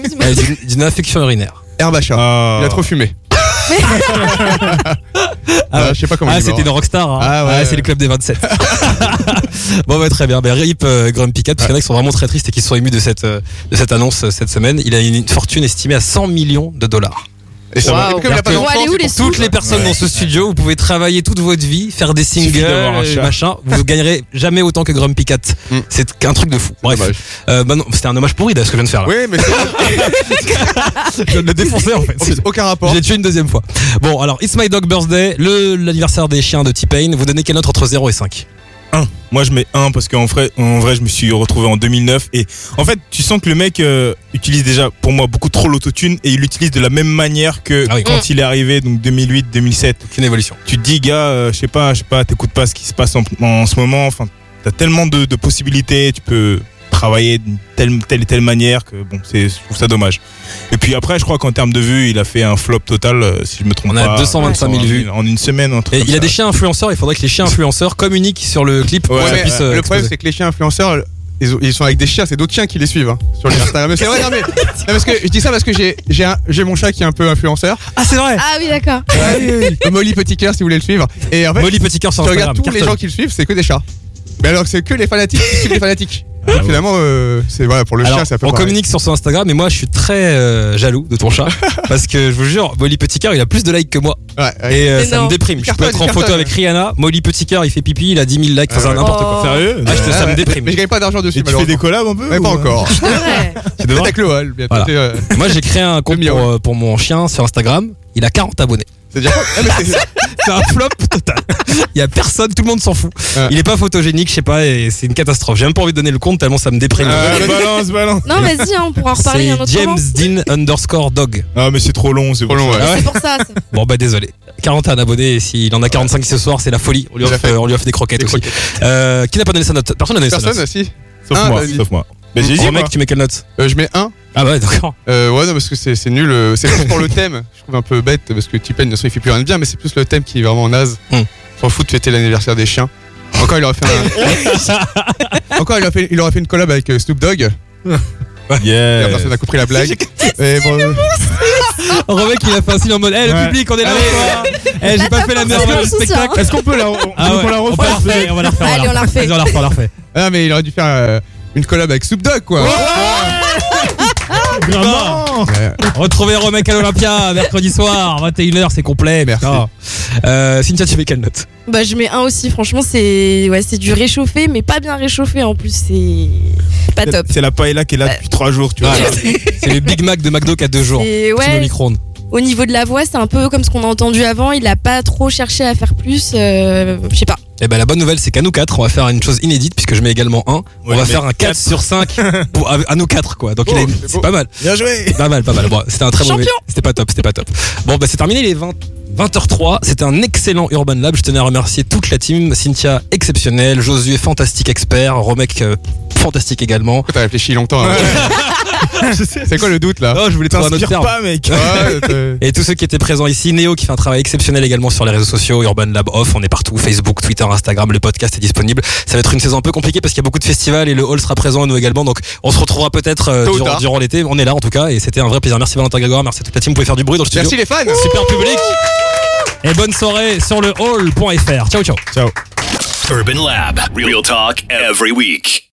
[SPEAKER 2] D'une infection urinaire.
[SPEAKER 3] Chat.
[SPEAKER 4] Ah.
[SPEAKER 3] Il a trop fumé. (laughs) Ah, je sais pas comment
[SPEAKER 2] Ah, c'était une rockstar. Hein.
[SPEAKER 3] Ah ouais.
[SPEAKER 2] c'est le club des 27. (laughs) bon, bah, très bien. Ben, RIP euh, Grumpy Cat, parce qu'il y en a qui sont vraiment très tristes et qui se sont émus de cette, euh, de cette annonce euh, cette semaine. Il a une fortune estimée à 100 millions de dollars.
[SPEAKER 3] Et ça comme il a pas d'enfant,
[SPEAKER 5] les
[SPEAKER 2] Toutes les personnes dans ce studio, vous pouvez travailler toute votre vie, faire des singles, machin. Vous (laughs) gagnerez jamais autant que Grumpy Cat.
[SPEAKER 3] Mm.
[SPEAKER 2] C'est un truc de fou. Bref. Euh, bah non, c'était un hommage pourri de ce que je viens de faire là.
[SPEAKER 3] Oui, mais (laughs)
[SPEAKER 2] Je viens de le défoncer en fait.
[SPEAKER 3] aucun rapport.
[SPEAKER 2] J'ai tué une deuxième fois. Bon, alors, It's My Dog Birthday, le- l'anniversaire des chiens de T-Pain. Vous donnez quelle note entre 0 et 5
[SPEAKER 4] 1. Moi je mets 1 parce qu'en vrai, en vrai je me suis retrouvé en 2009 et en fait tu sens que le mec euh, utilise déjà pour moi beaucoup trop l'autotune et il l'utilise de la même manière que
[SPEAKER 2] Ah oui.
[SPEAKER 4] quand il est arrivé donc 2008 2007
[SPEAKER 2] Aucune évolution.
[SPEAKER 4] tu te dis gars euh, je sais pas je sais pas t'écoutes pas ce qui se passe en, en ce moment enfin t'as tellement de, de possibilités tu peux travailler d'une telle telle et telle manière que bon c'est je trouve ça dommage et puis après je crois qu'en termes de vues il a fait un flop total euh, si je me trompe
[SPEAKER 2] On a
[SPEAKER 4] pas
[SPEAKER 2] 225 000
[SPEAKER 4] en-
[SPEAKER 2] vues.
[SPEAKER 4] en une semaine un truc
[SPEAKER 2] Et
[SPEAKER 4] comme
[SPEAKER 2] il a des chiens influenceurs, il faudrait que les chiens influenceurs communiquent sur le clip pour
[SPEAKER 3] Ouais,
[SPEAKER 2] que ça
[SPEAKER 3] mais,
[SPEAKER 2] puisse.
[SPEAKER 3] euh, le problème, c'est que les chiens influenceurs, ils, ont- ils sont avec des chiens, c'est d'autres chiens qui les suivent hein, sur les Instagram. Mais c'est vrai, non, mais, (laughs) non, parce que je dis ça parce que j'ai j'ai un- j'ai mon chat qui est un peu influenceur.
[SPEAKER 2] Ah, c'est vrai
[SPEAKER 5] Ah oui, d'accord.
[SPEAKER 3] Molly Petit Cœur, si vous voulez le suivre. Et en fait,
[SPEAKER 2] Molly Petit Cœur sur
[SPEAKER 3] tu
[SPEAKER 2] Instagram.
[SPEAKER 3] regardes tous les gens qui le suivent, c'est que des chats. Mais alors que c'est que les fanatiques qui suivent les fanatiques. Donc, finalement, euh, c'est voilà pour le
[SPEAKER 2] Alors,
[SPEAKER 3] chien, c'est un peu
[SPEAKER 2] on
[SPEAKER 3] pareil.
[SPEAKER 2] communique sur son Instagram et moi je suis très euh, jaloux de ton chat (laughs) parce que je vous jure, Molly Petit Cœur il a plus de likes que moi
[SPEAKER 3] Ouais, ouais.
[SPEAKER 2] et euh, ça
[SPEAKER 5] non.
[SPEAKER 2] me déprime. Je peux être en photo avec Rihanna, Molly Petit Cœur il fait pipi, il a 10 000 likes, enfin,
[SPEAKER 3] Ah
[SPEAKER 2] n'importe quoi.
[SPEAKER 5] Oh.
[SPEAKER 4] sérieux
[SPEAKER 2] Ah, je te-
[SPEAKER 3] Ouais,
[SPEAKER 2] ça me déprime.
[SPEAKER 3] Mais je gagne pas d'argent dessus.
[SPEAKER 4] et tu fais des collabs un peu
[SPEAKER 3] Ouais, pas encore. (laughs)
[SPEAKER 5] C'est
[SPEAKER 3] avec.
[SPEAKER 2] Voilà.
[SPEAKER 3] euh,
[SPEAKER 2] Moi j'ai créé un (laughs) compte euh, pour mon chien sur Instagram. Il a 40 abonnés.
[SPEAKER 3] C'est déjà. (laughs)
[SPEAKER 2] Un flop total. Il y a personne, tout le monde s'en fout.
[SPEAKER 3] Ouais.
[SPEAKER 2] Il est pas photogénique, je sais pas, et c'est une catastrophe. J'ai même pas envie de donner le compte tellement ça me déprime.
[SPEAKER 4] Ah, (laughs) balance balance
[SPEAKER 5] Non, vas-y, hein, on pourra en reparler un autre
[SPEAKER 2] James. Dean underscore dog.
[SPEAKER 4] ah mais c'est trop long c'est
[SPEAKER 3] Trop
[SPEAKER 4] pour
[SPEAKER 3] long,
[SPEAKER 4] ça.
[SPEAKER 3] ouais.
[SPEAKER 2] Ah ouais
[SPEAKER 5] C'est pour ça.
[SPEAKER 2] Bon bah désolé. 41 abonnés et s'il en a 45 ce soir, c'est la folie. On lui offre,
[SPEAKER 3] fait.
[SPEAKER 2] on lui offre des croquettes
[SPEAKER 3] Des
[SPEAKER 2] aussi.
[SPEAKER 3] croquettes.
[SPEAKER 2] Euh, qui n'a pas donné sa note? Personne n'a donné sa
[SPEAKER 3] Personne,
[SPEAKER 2] note.
[SPEAKER 3] si.
[SPEAKER 4] sauf
[SPEAKER 3] Ah,
[SPEAKER 4] moi
[SPEAKER 3] vas-y.
[SPEAKER 4] sauf moi mais j'ai dit
[SPEAKER 2] mec, tu mets quelle note?
[SPEAKER 3] Euh, je mets 1.
[SPEAKER 2] Ah bah ouais, d'accord.
[SPEAKER 3] Euh, ouais, non, parce que c'est c'est nul. euh, C'est plus pour le (laughs) thème. Je trouve un peu bête parce que T-Pain, de toute il fait plus rien de bien, mais c'est plus le thème qui est vraiment naze.
[SPEAKER 2] Hmm.
[SPEAKER 3] S'en fout de fêter l'anniversaire des chiens. Encore, il aurait fait un. (laughs) Encore, il aurait fait, il aurait fait une collab avec euh, Snoop Dogg. Et
[SPEAKER 4] yeah
[SPEAKER 3] personne n'a compris la blague. Et bon, euh,
[SPEAKER 2] Romain qui a fait un signe en mode Eh le
[SPEAKER 4] Ouais.
[SPEAKER 2] public, on est là quoi Eh j'ai pas fait la meilleure spectacle.
[SPEAKER 4] est-ce qu'on peut la on,
[SPEAKER 2] Ah
[SPEAKER 4] on
[SPEAKER 2] ouais,
[SPEAKER 4] la
[SPEAKER 2] on peut la
[SPEAKER 4] refaire
[SPEAKER 2] refaire, on va la refaire.
[SPEAKER 5] Allez, on la refait.
[SPEAKER 2] On la refait, on la refait.
[SPEAKER 3] ah, mais il aurait dû faire euh, une collab avec Snoop Dogg, quoi.
[SPEAKER 2] Bon.
[SPEAKER 3] Ouais.
[SPEAKER 2] Retrouvez Romain à l'Olympia mercredi soir, 21h, c'est complet.
[SPEAKER 3] Merci.
[SPEAKER 2] Euh, Cynthia, tu mets quelle note?
[SPEAKER 5] Bah, je mets un aussi. Franchement, c'est ouais, c'est du réchauffé, mais pas bien réchauffé en plus. C'est pas top.
[SPEAKER 4] c'est la paella qui est là depuis 3 jours tu vois.
[SPEAKER 2] C'est le Big Mac de McDo qui a deux jours.
[SPEAKER 5] Et ouais,
[SPEAKER 2] micro-ondes.
[SPEAKER 5] au niveau de la voix, c'est un peu comme ce qu'on a entendu avant. Il a pas trop cherché à faire plus. euh, je sais pas.
[SPEAKER 2] Eh ben la bonne nouvelle c'est qu'à nous quatre on va faire une chose inédite puisque je mets également 1 On va
[SPEAKER 4] mais
[SPEAKER 2] faire un 4
[SPEAKER 4] quatre.
[SPEAKER 2] sur 5 (laughs) pour, à, à nous quatre quoi. Donc
[SPEAKER 3] Oh,
[SPEAKER 2] il a une-
[SPEAKER 3] c'est
[SPEAKER 2] c'est
[SPEAKER 3] beau.
[SPEAKER 2] pas mal.
[SPEAKER 4] bien joué
[SPEAKER 2] Pas mal, pas mal. Bon, c'était un très mauvais.
[SPEAKER 5] Champion.
[SPEAKER 2] C'était pas top, c'était pas top. Bon bah c'est terminé les 20 20h03, c'était un excellent Urban Lab. Je tenais à remercier toute la team. Cynthia, exceptionnelle. Josué, fantastique expert. Romek, euh, fantastique également.
[SPEAKER 3] T'as réfléchi longtemps. hein. (laughs) C'est quoi le doute là
[SPEAKER 2] Oh, je voulais trouver un autre
[SPEAKER 4] T'inspires
[SPEAKER 2] terme.
[SPEAKER 4] pas, mec.
[SPEAKER 3] Ouais, t'es- (laughs)
[SPEAKER 2] Et tous ceux qui étaient présents ici, Néo qui fait un travail exceptionnel également sur les réseaux sociaux, Urban Lab Off, on est partout, Facebook, Twitter, Instagram, le podcast est disponible. Ça va être une saison un peu compliquée parce qu'il y a beaucoup de festivals et le hall sera présent et nous également, donc on se retrouvera peut-être euh,
[SPEAKER 3] Tôt ou
[SPEAKER 2] durant,
[SPEAKER 3] tard.
[SPEAKER 2] durant l'été. On est là en tout cas et c'était un vrai plaisir. Merci Valentin Grégoire, merci à toute la team, vous pouvez faire du bruit dans le studio.
[SPEAKER 3] Merci les fans
[SPEAKER 2] Super public. Et bonne soirée sur le hall.fr. Ciao ciao.
[SPEAKER 4] Ciao.
[SPEAKER 1] Urban Lab. Real talk every week.